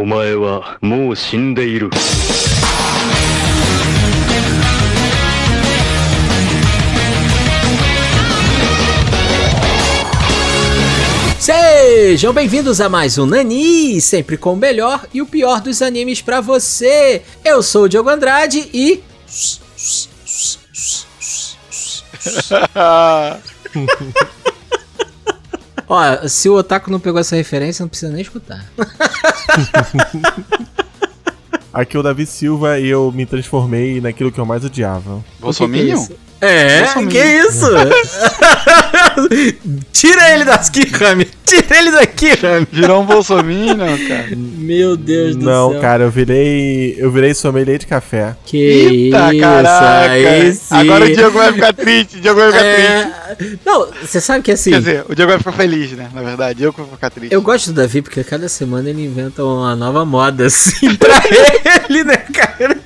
お前はもう死んでいる。 Sejam bem-vindos a mais um Nani, sempre com o melhor e o pior dos animes pra você. Eu sou o Diogo Andrade e. Ó, se o Otaku não pegou essa referência, não precisa nem escutar. Aqui é o Davi Silva e eu me transformei naquilo que eu mais odiava. Bolsominion? É, que isso? Tira ele daqui, Rami. Tira ele daqui, Rami. Virou um Bolsominion, cara. Meu Deus do Não, céu. cara, eu virei. Eu virei sommelier de café. Que Eita, isso, caraca. Agora o Diego vai ficar triste, o Diego vai ficar triste. É... Não, você sabe que assim. Quer dizer, o Diego vai ficar feliz, né? Na verdade, eu que vou ficar triste. Eu gosto do Davi porque cada semana ele inventa uma nova moda, assim, pra ele, né, cara?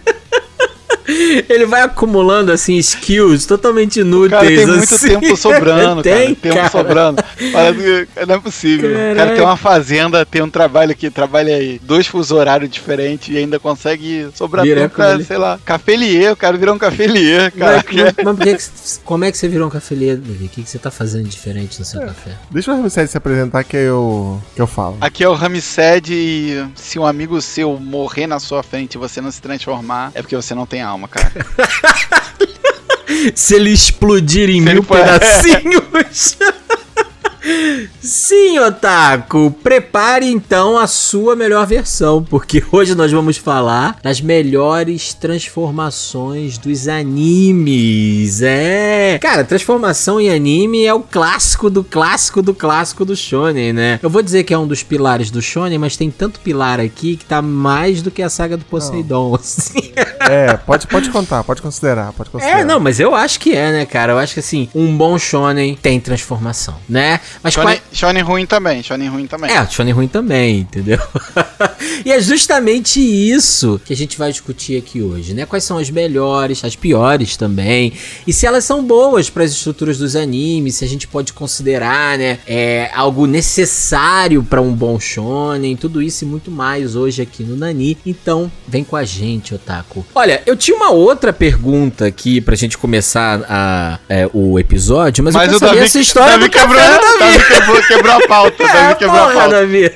Ele vai acumulando, assim, skills totalmente inúteis, O cara tem muito assim. tempo sobrando, tem, cara. Tempo cara. sobrando. Parece que não é possível. O cara tem uma fazenda, tem um trabalho que trabalha aí dois fusos horários diferentes e ainda consegue sobrar Vira tempo pra, sei lá, cafelier. O cara virou um cafelier, cara. Mas, mas, mas por que que- como é que você virou um cafelier, Davi? O que, que você tá fazendo diferente no seu café? Deixa o Ramsés se apresentar que eu, que eu falo. Aqui é o Ramsed e se um amigo seu morrer na sua frente e você não se transformar, é porque você não tem alma, cara. Se ele explodir em Se mil for- pedacinhos. Sim, Otaku, prepare então a sua melhor versão, porque hoje nós vamos falar das melhores transformações dos animes. É, cara, transformação em anime é o clássico do clássico do clássico do shonen, né? Eu vou dizer que é um dos pilares do shonen, mas tem tanto pilar aqui que tá mais do que a saga do Poseidon. assim. É, pode, pode contar, pode considerar, pode considerar. É, não, mas eu acho que é, né, cara? Eu acho que assim, um bom shonen tem transformação, né? Mas Shonen, qual... shonen ruim também, shonen ruim também. É, shonen ruim também, entendeu? e é justamente isso que a gente vai discutir aqui hoje, né? Quais são as melhores, as piores também, e se elas são boas para as estruturas dos animes, se a gente pode considerar, né, é, algo necessário para um bom shonen, tudo isso e muito mais hoje aqui no Nani. Então, vem com a gente, Otaku. Olha, eu tinha uma outra pergunta aqui pra gente começar a, é, o episódio, mas, Mas eu quero saber Davi, essa história Davi do quebrou, café do Davi. Davi quebrou, quebrou a pauta. É, Davi quebrou a porra, pauta. Davi.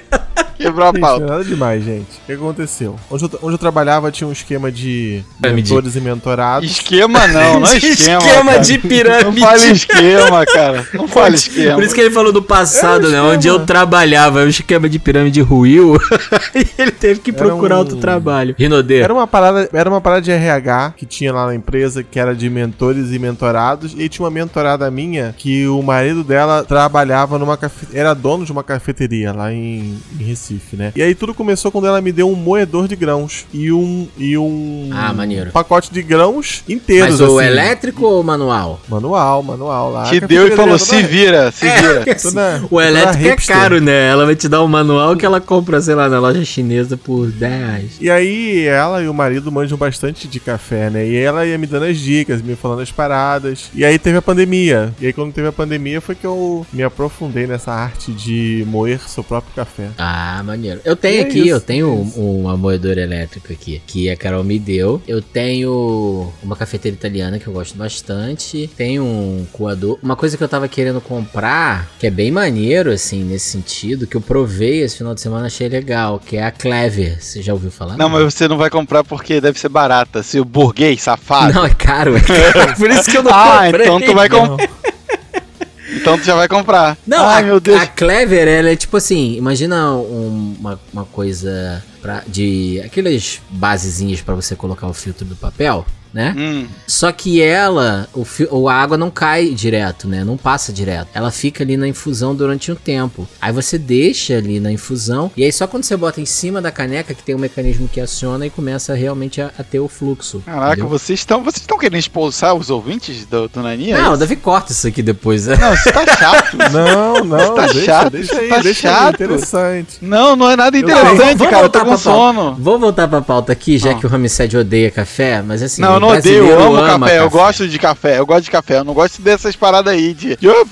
Quebrou a pauta. nada demais, gente. O que aconteceu? Onde eu, onde eu trabalhava tinha um esquema de mentores e mentorados. Esquema não, não é esquema. Esquema cara. de Não pirâmide. fale esquema, cara. Não fale esquema. Por isso que ele falou do passado, Era né? Onde eu trabalhava, o esquema de pirâmide ruiu. e ele teve que procurar um- outro trabalho. Rinodê. Era uma parada, era uma parada de RH que tinha lá na empresa, que era de mentores e mentorados, e tinha uma mentorada minha que o marido dela trabalhava numa cafe... era dono de uma cafeteria lá em, em Recife, né? E aí tudo começou quando ela me deu um moedor de grãos e um e um Ah, maneiro. pacote de grãos inteiros Mas o assim. elétrico ou o manual? Manual, manual lá. A deu e falou, toda- se vira, se É, vira. porque assim, Toda- o elétrico é caro, né? Ela vai te dar um manual que ela compra, sei lá, na loja chinesa por 10 reais. E aí ela e o marido manjam bastante de café, né? E ela ia me dando as dicas, me falando as paradas. E aí teve a pandemia. E aí quando teve a pandemia foi que eu me aprofundei nessa arte de moer seu próprio café. Ah, maneiro. Eu tenho é aqui, eu tenho uma moedora elétrica aqui, que a Carol me deu. Eu tenho uma cafeteira italiana que eu gosto bastante. Tenho um coador. Uma coisa que eu tava querendo comprar, que é bem maneiro, assim, nesse sentido, que eu provei esse final de semana, achei legal, que é a Clever. Você já ouviu falar? Não, mas você não vai comprar porque deve ser barata. Se o burguês, safado. Não, é caro, é caro. Por isso que eu não ah, comprei. então tu vai comprar. Então tu já vai comprar. Não, Ai, a, meu Deus. a Clever, ela é tipo assim, imagina um- uma, uma coisa pra, de aquelas basezinhas pra você colocar o filtro do papel, né? Hum, Só que ela, o ou a água não cai direto, né? Não passa direto. Ela fica ali na infusão durante um tempo. Aí você deixa ali na infusão e aí só quando você bota em cima da caneca que tem um mecanismo que aciona e começa realmente a, a ter o fluxo. caraca, entendeu? vocês estão vocês estão querendo expulsar os ouvintes do, do é Não, isso? Davi corta isso aqui depois. né? Não, isso tá chato. Não, não, Tá deixa, chato, deixa isso aí, tá deixa chato. interessante. Não, não é nada interessante, Vamos cara. Eu tô voltar com sono. Vou voltar pra pauta aqui, já Ah. que o Ramsed odeia café, mas assim, Não, eu não odeio, eu amo ama café, eu café. gosto de café, eu gosto de café, eu não gosto dessas paradas aí de. ah,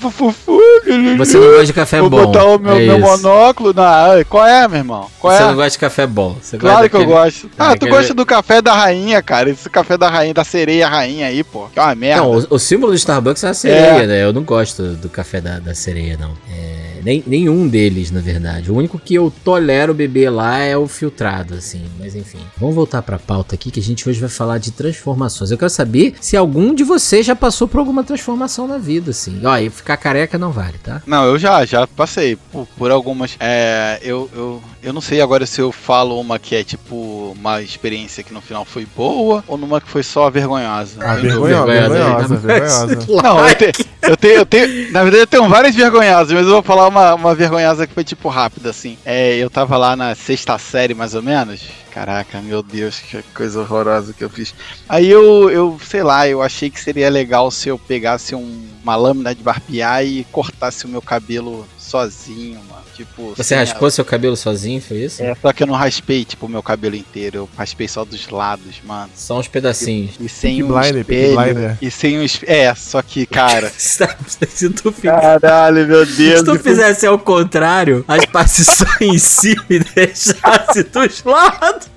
Você não gosta de café Vou bom. botar o meu, é meu monóculo na. Qual é, meu irmão? Qual Você é? não gosta de café bom. Você Claro gosta que eu daquele- gosto. Ah, tu aquele- gosta do café da rainha, cara. Esse café da rainha, da sereia rainha aí, pô. Que é uma merda. Não, o, o símbolo do Starbucks é a sereia, né? Eu não gosto do café da, da sereia, não. É, nem, nenhum deles, na verdade. O único que eu tolero beber lá é o filtrado, assim. Mas enfim. Vamos voltar pra pauta aqui, que a gente hoje vai falar de transformações. Eu quero saber se algum de vocês já passou por alguma transformação na vida, assim. Ó, e ficar careca não vale, tá? Não, eu já, já passei por, por algumas. É, eu, eu, eu não sei agora se eu falo uma que é tipo uma experiência que no final foi boa ou numa que foi só vergonhosa. Ah, Entendeu? vergonhosa, vergonhosa, vergonhosa, né? vergonhosa. Não, eu, te- eu tenho, eu tenho. Na verdade, eu tenho várias vergonhosas, mas eu vou falar uma, uma vergonhosa que foi tipo rápida, assim. É, eu tava lá na sexta série, mais ou menos. Caraca, meu Deus, que coisa horrorosa que eu fiz. Aí eu, eu sei lá, eu achei que seria legal se eu pegasse um- uma lâmina de barbear e cortasse o meu cabelo sozinho, mano. Tipo, Você raspou seu cabelo sozinho, foi isso? É, só que eu não raspei, tipo, o meu cabelo inteiro. Eu raspei só dos lados, mano. Só uns pedacinhos. E sem Peaky um Blinder, espelho. Blinder. E sem um espelho. É, só que, cara. se tu fizer Caralho, meu Deus. Se tu fizesse ao contrário, as partes só em cima e deixasse dos lados,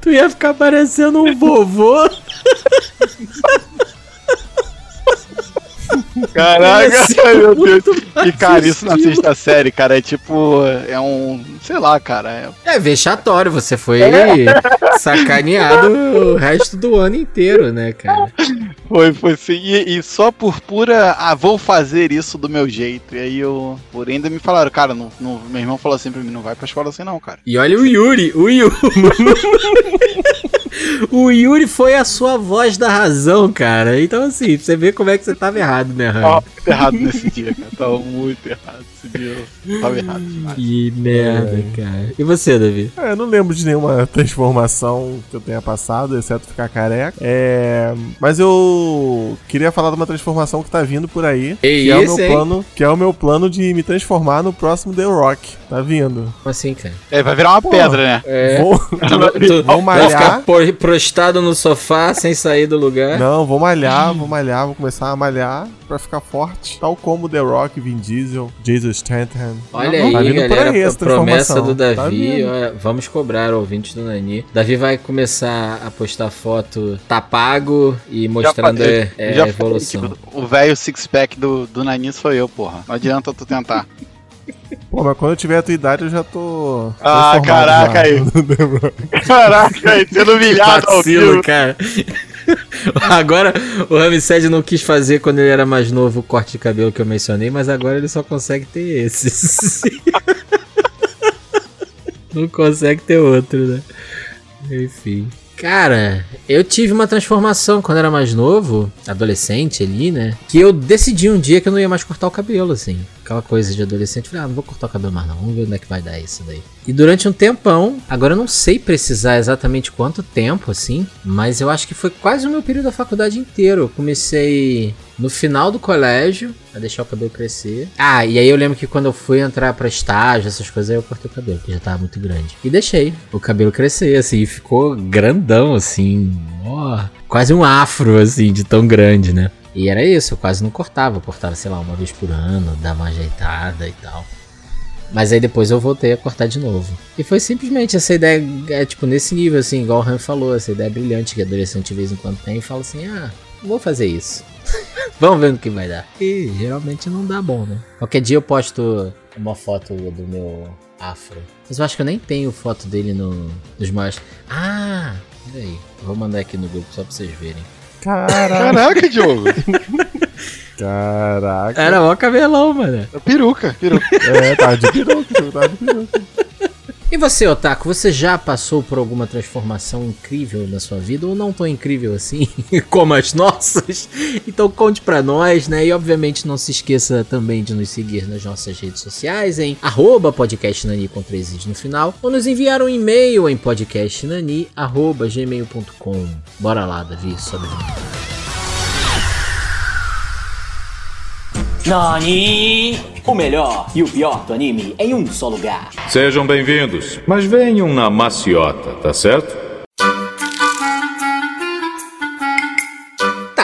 tu ia ficar parecendo um vovô. Caraca, meu Deus. muito mais E, cara, isso na sexta série, cara, é tipo. É um. Sei lá, cara. É, É vexatório, você foi sacaneado o resto do ano inteiro, né, cara? foi, foi sim. E, e só por pura. Ah, vou fazer isso do meu jeito. E aí eu. Porém, ainda me falaram, cara, não, não- meu irmão falou assim pra mim: não vai pra escola assim, não, cara. E olha o Yuri, o Yuri. O Yuri foi a sua voz da razão, cara. Então, assim, você ver como é que você tava errado, né, Tava Rami? muito errado nesse dia, cara. Tava muito errado esse dia. Tava errado demais. Que merda, É. cara. E você, Davi? É, eu não lembro de nenhuma transformação que eu tenha passado, exceto ficar careca. É, mas eu queria falar de uma transformação que tá vindo por aí. Ei, que é o meu hein? plano, que é o meu plano de me transformar no próximo The Rock. Tá vindo. Como assim, cara? É, vai virar uma Pô. pedra, né? É. Vou, Tu, Vou ficar malhar. por- prostado no sofá sem sair do lugar. Não, vou malhar, vou malhar, vou começar a malhar pra ficar forte. Tal como The Rock, Vin Diesel, Jason Statham. Olha Não, tá aí, vindo por galera. aí promessa do. Tá Davi. vindo. olha, vamos cobrar, ouvintes do Nani. Davi vai começar a postar foto tá pago e mostrando falei, é, é, já a evolução. falei, tipo, o velho six-pack do, do Nanis sou eu, porra. Não adianta tu tentar. Pô, mas quando eu tiver a tua idade, eu já tô. Ah, caraca já aí. Caraca, aí, sendo humilhado ao vivo. cara. Agora, o Ramsed não quis fazer quando ele era mais novo o corte de cabelo que eu mencionei, mas agora ele só consegue ter esses. não consegue ter outro, né? Enfim. Cara, eu tive uma transformação quando era mais novo, adolescente ali, né? Que eu decidi um dia que eu não ia mais cortar o cabelo, assim. Aquela coisa de adolescente. Falei, ah, não vou cortar o cabelo mais não. Vamos ver onde é que vai dar isso daí. E durante um tempão, agora eu não sei precisar exatamente quanto tempo, assim, mas eu acho que foi quase o meu período da faculdade inteiro. Eu comecei no final do colégio a deixar o cabelo crescer. Ah, e aí eu lembro que quando eu fui entrar pra estágio, essas coisas, aí eu cortei o cabelo, porque já tava muito grande. E deixei o cabelo crescer, assim, e ficou grandão, assim, ó, quase um afro, assim, de tão grande, né? E era isso, eu quase não cortava, eu cortava, sei lá, uma vez por ano, dava uma ajeitada e tal. Mas aí depois eu voltei a cortar de novo. E foi simplesmente essa ideia, é, tipo, nesse nível, assim, igual o Ram falou, essa ideia brilhante que adolescente de vez em quando tem e fala assim, ah, vou fazer isso. Vamos ver no que vai dar. E geralmente não dá bom, né? Qualquer dia eu posto uma foto do meu afro. Mas eu acho que eu nem tenho foto dele no, nos maiores. Ah, peraí. Vou mandar aqui no grupo só pra vocês verem. Caraca, Caraca, Diogo. caraca. Era mó cabelão, mano. Peruca, peruca. É, tá de peruca, tá de peruca. E você, Otaku, você já passou por alguma transformação incrível na sua vida ou não tão incrível assim como as nossas? Então conte pra nós, né? E obviamente não se esqueça também de nos seguir nas nossas redes sociais em arroba podcastnani com três no final ou nos enviar um e-mail em podcastnani arroba gmail.com. Bora lá, Davi, sobe Nani! O melhor e o pior do anime em um só lugar. Sejam bem-vindos, mas venham na maciota, tá certo?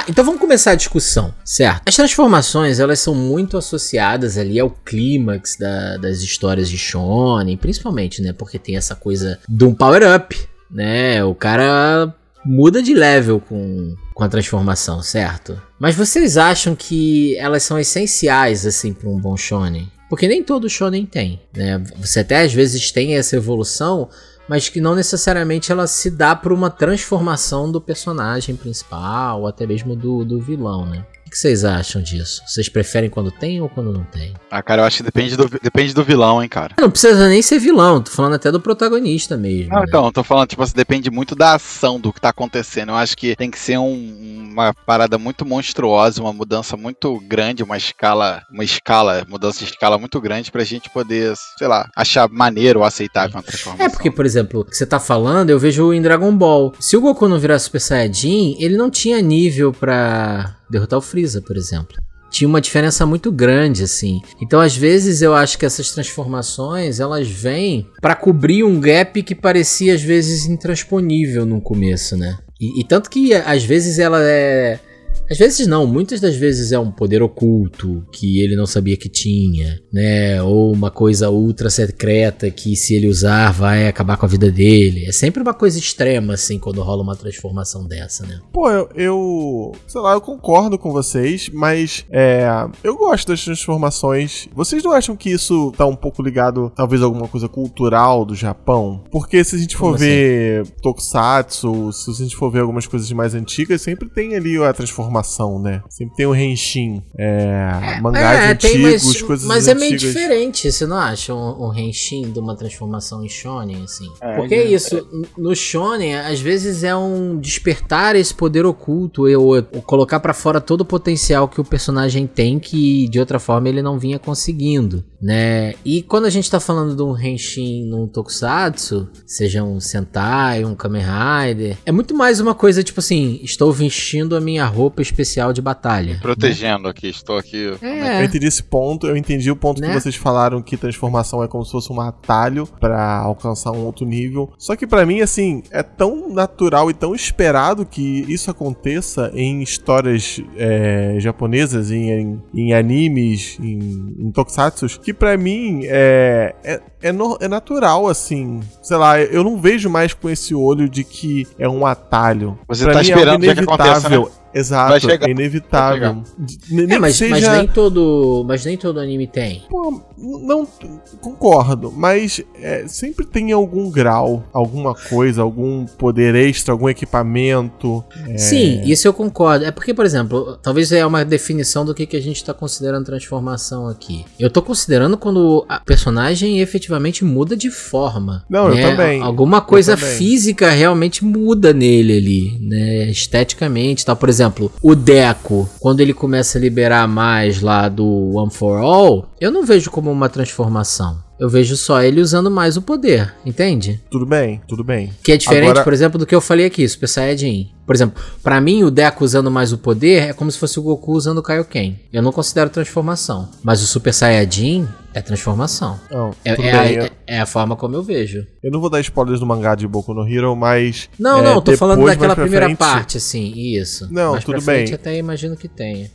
Então vamos começar a discussão, certo? As transformações, elas são muito associadas ali ao clímax da- das histórias de shonen, principalmente, né? Porque tem essa coisa de um power-up, né? O cara muda de level com, com a transformação, certo? Mas vocês acham que elas são essenciais, assim, para um bom shonen? Porque nem todo shonen tem, né? Você até às vezes tem essa evolução, mas que não necessariamente ela se dá por uma transformação do personagem principal, ou até mesmo do, do vilão, né? O que vocês acham disso? Vocês preferem quando tem ou quando não tem? Ah, cara, eu acho que depende do, depende do vilão, hein, cara. Não precisa nem ser vilão, tô falando até do protagonista mesmo. Não, né? então, tô falando, tipo assim, depende muito da ação do que tá acontecendo. Eu acho que tem que ser um- uma parada muito monstruosa, uma mudança muito grande, uma escala, uma escala, mudança de escala muito grande pra gente poder, sei lá, achar maneiro ou aceitável uma transformação. É porque, por exemplo, o que você tá falando, eu vejo em Dragon Ball. Se o Goku não virar Super Saiyajin, ele não tinha nível pra derrotar o Freeza, por exemplo. Tinha uma diferença muito grande, assim. Então, às vezes, eu acho que essas transformações, elas vêm pra cobrir um gap que parecia, às vezes, intransponível no começo, né? E, e tanto que, às vezes, ela é... Às vezes não, muitas das vezes é um poder oculto que ele não sabia que tinha, né? Ou uma coisa ultra secreta que se ele usar vai acabar com a vida dele. É sempre uma coisa extrema, assim, quando rola uma transformação dessa, né? Pô, eu, eu. Sei lá, eu concordo com vocês, mas. É. Eu gosto das transformações. Vocês não acham que isso tá um pouco ligado, talvez, a alguma coisa cultural do Japão? Porque se a gente for Como assim? ver Tokusatsu, se a gente for ver algumas coisas mais antigas, sempre tem ali a transformação, né? Sempre tem o Henshin. É. Mangás antigos, coisas mas é meio antigas. diferente, você não acha um, um Henshin de uma transformação em Shonen, assim? É, Porque é, isso, no Shonen, às vezes é um despertar esse poder oculto, ou, ou colocar pra fora todo o potencial que o personagem tem que de outra forma ele não vinha conseguindo, né? E quando a gente tá falando de um Henshin num Tokusatsu, seja um Sentai, um Kamen Rider, é muito mais uma coisa tipo assim, estou vestindo a minha roupa especial de batalha. Protegendo aqui, estou aqui. Eu É, entendi esse ponto, eu entendi o ponto Né? que vocês falaram que transformação é como se fosse um atalho pra alcançar um outro nível. Só que pra mim, assim, é tão natural e tão esperado que isso aconteça em histórias é, japonesas, em, em, em animes, em, em tokusatsus, que pra mim é, é, é, no- é natural, assim. Sei lá, eu não vejo mais com esse olho de que é um atalho. Você pra tá mim esperando é algo que aconteça, inevitável. Vai Exato, chegar, é inevitável. Nem É, mas, mas seja- nem todo, mas nem todo anime tem. Pô, não concordo, mas é, sempre tem algum grau, alguma coisa, algum poder extra, algum equipamento. É, Sim, isso eu concordo. É porque, por exemplo, talvez é uma definição do que, que a gente tá considerando transformação aqui. Eu tô considerando quando a personagem efetivamente muda de forma. Não, eu né? também. Alguma coisa também. física realmente muda nele ali, né? Esteticamente, tá? Por exemplo, o Deco, quando ele começa a liberar mais lá do One for All, eu não vejo como uma transformação. Eu vejo só ele usando mais o poder, entende? Tudo bem, tudo bem. Que é diferente, Agora- por exemplo, do que eu falei aqui, Super Saiyajin. Por exemplo, pra mim o Deku usando mais o poder é como se fosse o Goku usando o Kaioken. Eu não considero transformação. Mas o Super Saiyajin é transformação. Não, É, é bem. a, é a forma como eu vejo. eu não vou dar spoilers do mangá de Boku no Hero, mas. Não, é, não, tô falando depois, daquela mais pra primeira frente, parte, assim, isso. Não, mais tudo frente bem. até imagino que tenha.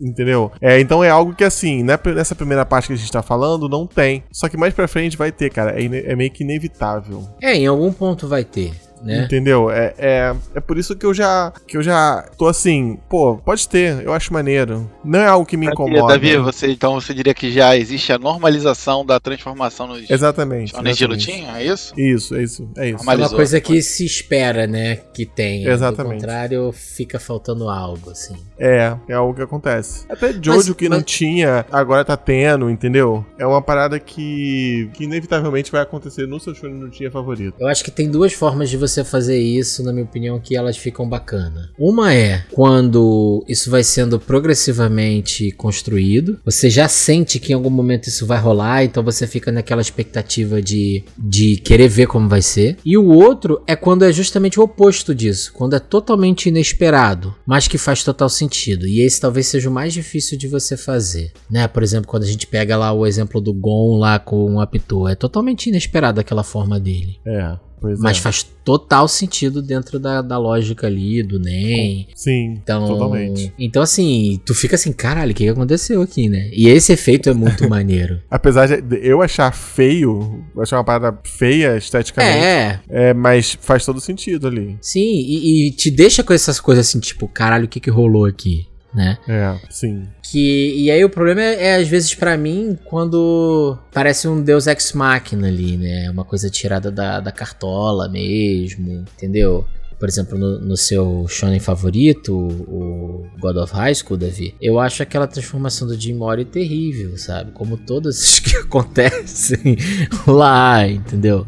Entendeu? É, então é algo que assim, né, nessa primeira parte que a gente tá falando, não tem. Só que mais pra frente vai ter, cara. É, é meio que inevitável. É, em algum ponto vai ter, né? Entendeu? É, é, é por isso que eu já que eu já tô assim, pô, pode ter, eu acho maneiro. Não é algo que me incomoda. Davi, você, então você diria que já existe a normalização da transformação nos Exatamente. shonen de exatamente. lutinha? É isso? Isso, é isso, é isso. É uma coisa que se espera, né, que tenha. Exatamente. Do contrário, fica faltando algo, assim. É, é algo que acontece. Até Jojo Mas- que não mas- tinha, agora tá tendo, entendeu? É uma parada que, que inevitavelmente vai acontecer no seu show não tinha favorito. Eu acho que tem duas formas de você fazer isso, na minha opinião, que elas ficam bacana. Uma é quando isso vai sendo progressivamente construído, você já sente que em algum momento isso vai rolar, então você fica naquela expectativa de, de querer ver como vai ser. E o outro é quando é justamente o oposto disso, quando é totalmente inesperado, mas que faz total sentido. E esse talvez seja o mais difícil de você fazer, né? Por exemplo, quando a gente pega lá o exemplo do Gon lá com o Apito, é totalmente inesperado aquela forma dele. É. Pois Mas é. faz total sentido dentro da, da lógica ali, do NEM. Sim, Então, totalmente. então, assim, tu fica assim, caralho, o que, aconteceu aqui, né? E esse efeito é muito maneiro. Apesar de eu achar feio, eu achar uma parada feia esteticamente, É, é, mas faz todo sentido ali. sim, e, e te deixa com essas coisas assim, tipo, caralho, o que que rolou aqui, né? É, sim. Que, e aí o problema é, é, às vezes pra mim quando parece um Deus Ex Machina ali, né? Uma coisa tirada da, da cartola mesmo, entendeu? Por exemplo, no, no seu shonen favorito, o God of High School, Davi, eu acho aquela transformação do Jim Mori terrível, sabe? Como todas as que acontecem lá, entendeu?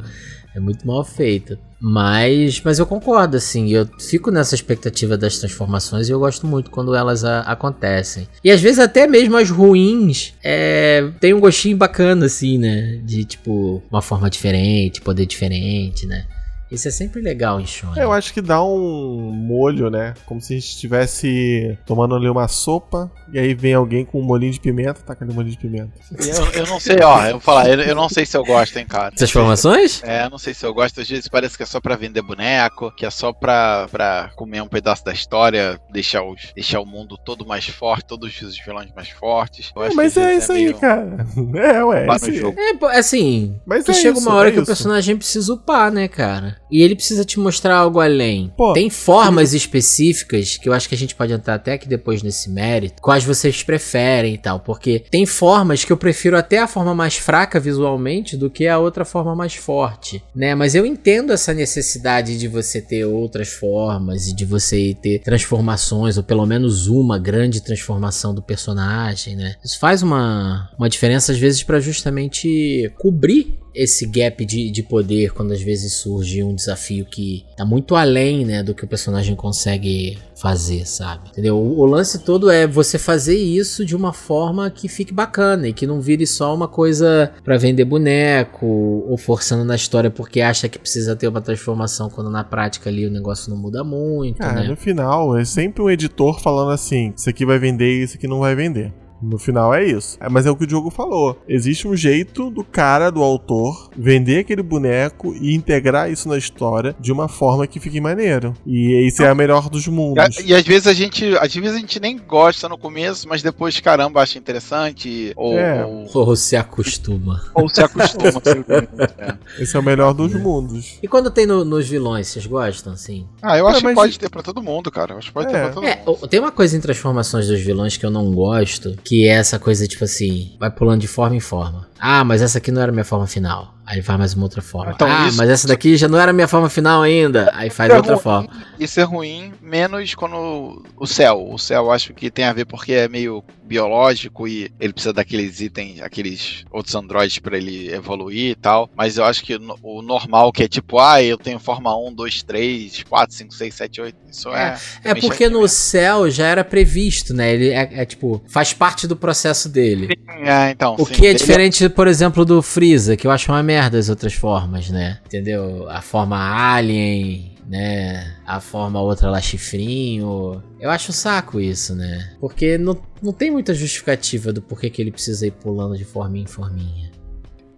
É muito mal feita. Mas, mas eu concordo, assim, eu fico nessa expectativa das transformações e eu gosto muito quando elas a- acontecem. E às vezes até mesmo as ruins é, tem um gostinho bacana, assim, né? De tipo, uma forma diferente, poder diferente, né? Isso é sempre legal em shonen. Eu acho que dá um molho, né? Como se a gente estivesse tomando ali uma sopa e aí vem alguém com um molinho de pimenta, taca ali um molinho de pimenta. Eu, eu não sei, ó, eu vou falar, eu, eu não sei se eu gosto, hein, cara. Transformações? É, eu não sei se eu gosto, às vezes parece que é só pra vender boneco, que é só pra, pra comer um pedaço da história, deixar, os, deixar o mundo todo mais forte, todos os vilões mais fortes. Eu acho mas é isso aí, meio- cara. É, ué. Aí. É, assim, Mas que é chega isso, uma hora é que o isso. personagem precisa upar, né, cara? E ele precisa te mostrar algo além. Pô, Tem formas específicas que eu acho que a gente pode entrar até aqui depois nesse mérito, quais vocês preferem e tal, porque tem formas que eu prefiro até a forma mais fraca visualmente do que a outra forma mais forte, né? Mas eu entendo essa necessidade de você ter outras formas e de você ter transformações, ou pelo menos uma grande transformação do personagem, né? Isso faz uma, uma diferença às vezes pra justamente cobrir esse gap de, de poder quando às vezes surge um desafio que tá muito além, né, do que o personagem consegue fazer, sabe? Entendeu? O, o lance todo é você fazer isso de uma forma que fique bacana e que não vire só uma coisa pra vender boneco ou forçando na história porque acha que precisa ter uma transformação quando na prática ali o negócio não muda muito, Cara, né? no final, é sempre um editor falando assim: isso aqui vai vender e isso aqui não vai vender. No final é isso. É, Mas é o que o Diogo falou. Existe um jeito do cara, do autor, vender aquele boneco e integrar isso na história de uma forma que fique maneiro. E isso é a melhor dos mundos. E, e às vezes a gente. Às vezes a gente nem gosta no começo, mas depois, caramba, acha interessante. Ou, É. ou, Ou se acostuma. ou se acostuma. é. Esse é o melhor dos mundos. E quando tem no- nos vilões, vocês gostam, assim? Ah, eu acho É, mas- que pode ter pra todo mundo, cara. Eu acho que pode ter É. pra todo É, mundo. o- tem uma coisa em transformações dos vilões que eu não gosto, que é essa coisa, tipo assim, vai pulando de forma em forma. Ah, mas essa aqui não era minha forma final. Aí faz mais uma outra forma. Então, ah, isso- mas essa daqui já não era minha forma final ainda. Aí faz É outra ruim. forma. Isso é ruim, menos quando o céu. O céu eu acho que tem a ver porque é meio biológico e ele precisa daqueles itens, aqueles outros androides pra ele evoluir e tal. Mas eu acho que no- o normal, que é tipo, ah, eu tenho forma 1, 2, 3, 4, 5, 6, 7, 8. Isso é. É também porque no chatinho. céu já era previsto, né? Ele é, é, tipo, faz parte do processo dele. É, então. O sim, que é ele- diferente, por exemplo, do Freeza, que eu acho uma merda as outras formas, né? Entendeu? A forma alien, né? A forma outra lá chifrinho. Eu acho um saco isso, né? Porque não, não tem muita justificativa do porquê que ele precisa ir pulando de forminha em forminha.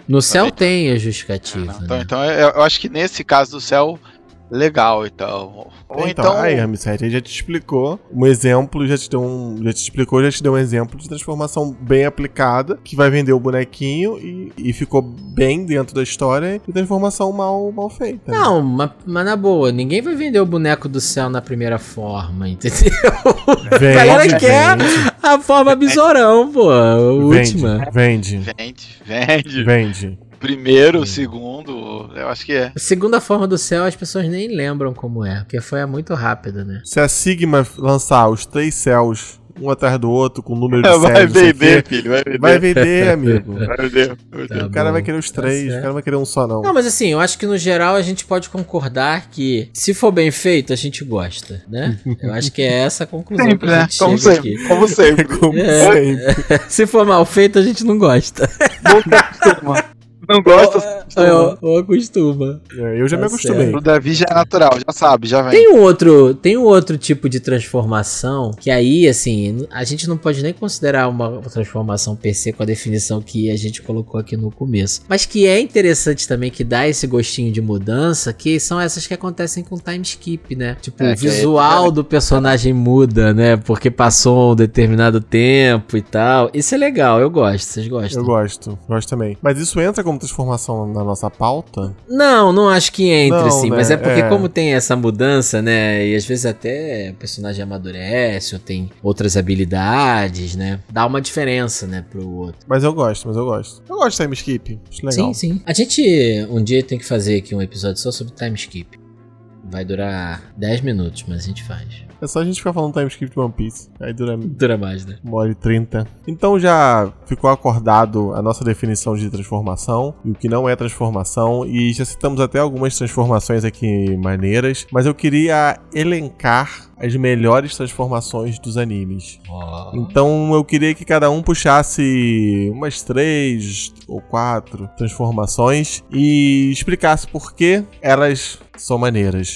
No céu então- tem a Ah, justificativa, não, então, né? então eu, eu acho que nesse caso do céu, legal, então. Ou então, então. aí, Ramsete, ele já te explicou um exemplo, já te deu um. Já te explicou, já te deu um exemplo de transformação bem aplicada, que vai vender o bonequinho e, e ficou bem dentro da história, e transformação mal, mal feita. né? Não, mas, mas na boa, ninguém vai vender o boneco do céu na primeira forma, entendeu? Vende, galera quer vende, A forma besourão, pô, a última. Vende, Vende, vende. vende. Primeiro, segundo, eu acho que é. A segunda forma do céu as pessoas nem lembram como é, porque foi muito rápido, né? Se a Sigma lançar os três céus, um atrás do outro, com número de Vai séries, o vender, filho, vai vender. vai vender, amigo. Vai vender. Tá O cara bom. vai querer os Tá três, o certo. cara não vai querer um só, não. Não, mas assim, eu acho que no geral a gente pode concordar que se for bem feito, a gente gosta, né? Eu acho que é essa a conclusão Sempre, que a né? gente Como chega sempre. aqui. Como sempre. Como É. sempre. Se for mal feito, a gente não gosta. Não se acostuma. Não gosta. Eu, eu acostuma. É, eu já Tá me acostumei. O Davi já é natural, já sabe, já vem. Tem um outro, tem um outro tipo de transformação que aí, assim, a gente não pode nem considerar uma transformação PC com a definição que a gente colocou aqui no começo. Mas que é interessante também, que dá esse gostinho de mudança, que são essas que acontecem com time skip, né? Tipo, É, o que é- visual do personagem muda, né? Porque passou um determinado tempo e tal. Isso é legal, eu gosto. Vocês gostam? Eu gosto, gosto também. Mas isso entra como transformação na nossa pauta? Não, não acho que entre, Não, assim. né? Mas é porque, É. como tem essa mudança, né? E às vezes até o personagem amadurece ou tem outras habilidades, né? Dá uma diferença, né, pro outro. Mas eu gosto, mas eu gosto. Eu gosto de time skip. Acho legal. Sim, sim. A gente um dia tem que fazer aqui um episódio só sobre time skip. Vai durar 10 minutos, mas a gente faz. É só a gente ficar falando time skip de One Piece. Aí dura Dura mais, né? uma hora e trinta. Então já ficou acordado a nossa definição de transformação e o que não é transformação. E já citamos até algumas transformações aqui maneiras. Mas eu queria elencar as melhores transformações dos animes. Ó. Então eu queria que cada um puxasse umas três ou quatro transformações e explicasse por que elas são maneiras.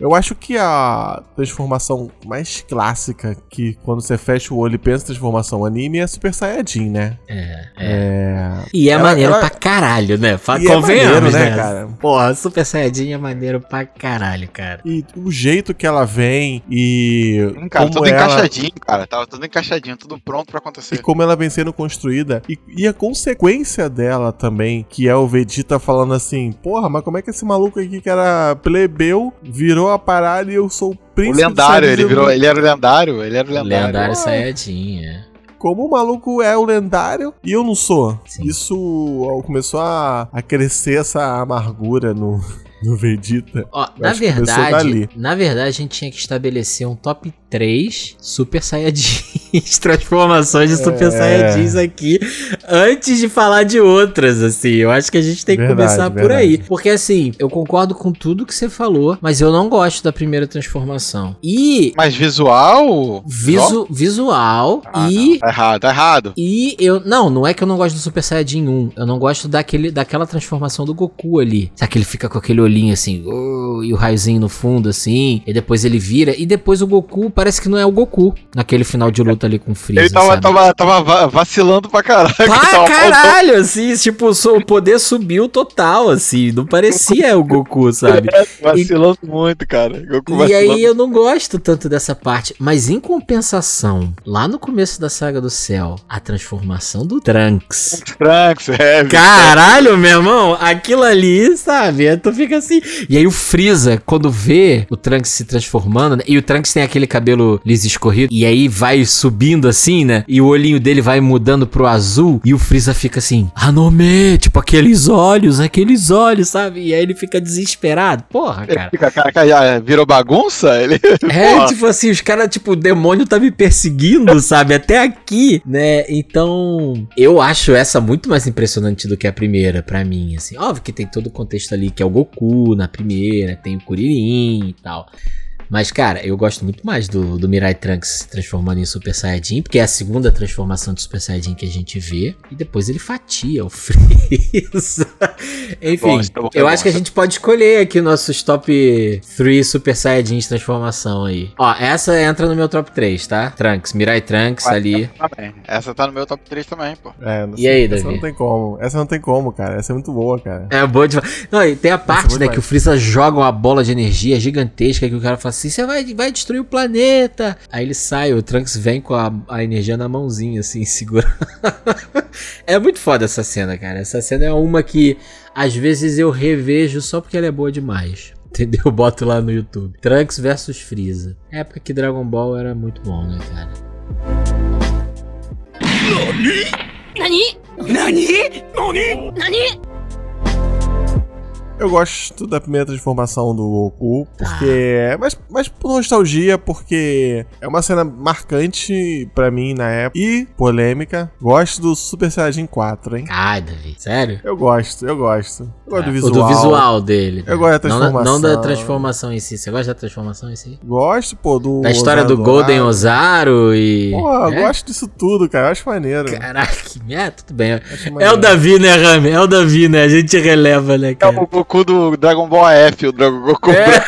Eu acho que a transformação mais clássica, que quando você fecha o olho e pensa em transformação anime, é Super Saiyajin, né? É, é. É. E é Ela- maneiro ela- pra caralho, né? Fa- E é Convenhamos, maneiro, né, né, cara? Porra, Super Saiyajin é maneiro pra caralho, cara. E o jeito que ela vem e. Hum, cara, como tudo ela... encaixadinho, cara. Tava tudo encaixadinho, tudo pronto pra E acontecer. como ela vem sendo construída. E, e a consequência dela também, que é o Vegeta falando assim: Porra, mas como é que esse maluco aqui que era plebeu virou a parada e eu sou o O príncipe lendário, Saiyajin ele virou. Ele era o lendário, ele era o lendário. Lendário Ué. Saiyajin, é. Como o maluco é o lendário e eu não sou. Sim. Isso ó, começou a, a crescer essa amargura no, no Vegeta. Ó, na verdade, na verdade a gente tinha que estabelecer um top 3 Super Saiyajins, transformações de Super É. Saiyajins aqui, antes de falar de outras, assim. Eu acho que a gente tem que Verdade, começar por verdade. aí. Porque assim, eu concordo com tudo que você falou, mas eu não gosto da primeira transformação. E Mas visual. visu, visual Ah, e não, Tá errado, tá errado. e eu. Não, não é que eu não gosto do Super Saiyajin 1. Eu não gosto daquele, daquela transformação do Goku ali. Sabe que ele fica com aquele olhinho assim, "Oh", e o raiozinho no fundo, assim. E depois ele vira. E depois o Goku parece que não é o Goku. Naquele final de luta ali com o Freeza. Ele tava, tava, tava va- vacilando pra caralho. Tava caralho, assim, tipo, o poder subiu total, assim, não parecia o Goku, sabe? Vacilando muito, cara. Goku E vacilando. aí eu não gosto tanto dessa parte. Mas em compensação, lá no começo da saga do céu, a transformação do Trunks. Trunks, é. Caralho, meu irmão, aquilo ali, sabe? Tu fica assim. E aí o Freeza, quando vê o Trunks se transformando, né? E o Trunks tem aquele cabelo liso escorrido, e aí vai subindo assim, né? E o olhinho dele vai mudando pro azul, e o Freeza fica assim, Hanome, tipo aqueles olhos, aqueles olhos, sabe? E aí ele fica desesperado. Porra, Ele cara. fica, cara, cara, virou bagunça? Ele. É, Porra. tipo assim, os caras, tipo, o demônio tá me perseguindo, sabe? Até aqui, né? Então, eu acho essa muito mais impressionante do que a primeira, pra mim, assim. Óbvio que tem todo o contexto ali, que é o Goku na primeira, tem o Kuririn e tal. Mas, cara, eu gosto muito mais do, do Mirai Trunks se transformando em Super Saiyajin, porque é a segunda transformação de Super Saiyajin que a gente vê. E depois ele fatia o Freeza. Enfim, Bom, é é eu acho que a gente pode escolher aqui nossos top 3 Super Saiyajins transformação aí. Ó, essa entra no meu top 3, tá? Trunks, Mirai Trunks Vai. ali. Também. Essa tá no meu top 3 também, pô. É, não E aí, essa Davi? não tem como. Essa não tem como, cara. Essa é muito boa, cara. É boa de Não, e tem a parte, muito né, mais. que o Freeza joga uma bola de energia gigantesca que o cara fala assim: assim, você vai, vai destruir o planeta. Aí ele sai, o Trunks vem com a, a energia na mãozinha, assim, segura. é muito foda essa cena, cara. Essa cena é uma que às vezes eu revejo só porque ela é boa demais. Entendeu? Boto lá no YouTube. Trunks versus Freeza. Época que Dragon Ball era muito bom, né, cara? Nani? Nani? Nani? Nani? Nani? Eu gosto da primeira transformação do Goku, porque. Ah. é Mas, mas por nostalgia, porque é uma cena marcante pra mim na época. E polêmica. Gosto do Super Saiyajin 4, hein? Ai, Davi, sério? Eu gosto, eu gosto. Eu gosto do O visual. do visual dele. Eu gosto da Não da- Não, da transformação. transformação em si. Você gosta da transformação em si? Gosto, pô, do. Da história do Osaru Golden. Ozaru e. Porra, é? eu gosto disso tudo, cara. Eu acho maneiro. Caraca, merda, tudo bem. É o. Davi, né, Rami? É o Davi, né? A gente releva, né, É cara? o Goku do Dragon Ball F, o Dragon Goku. É,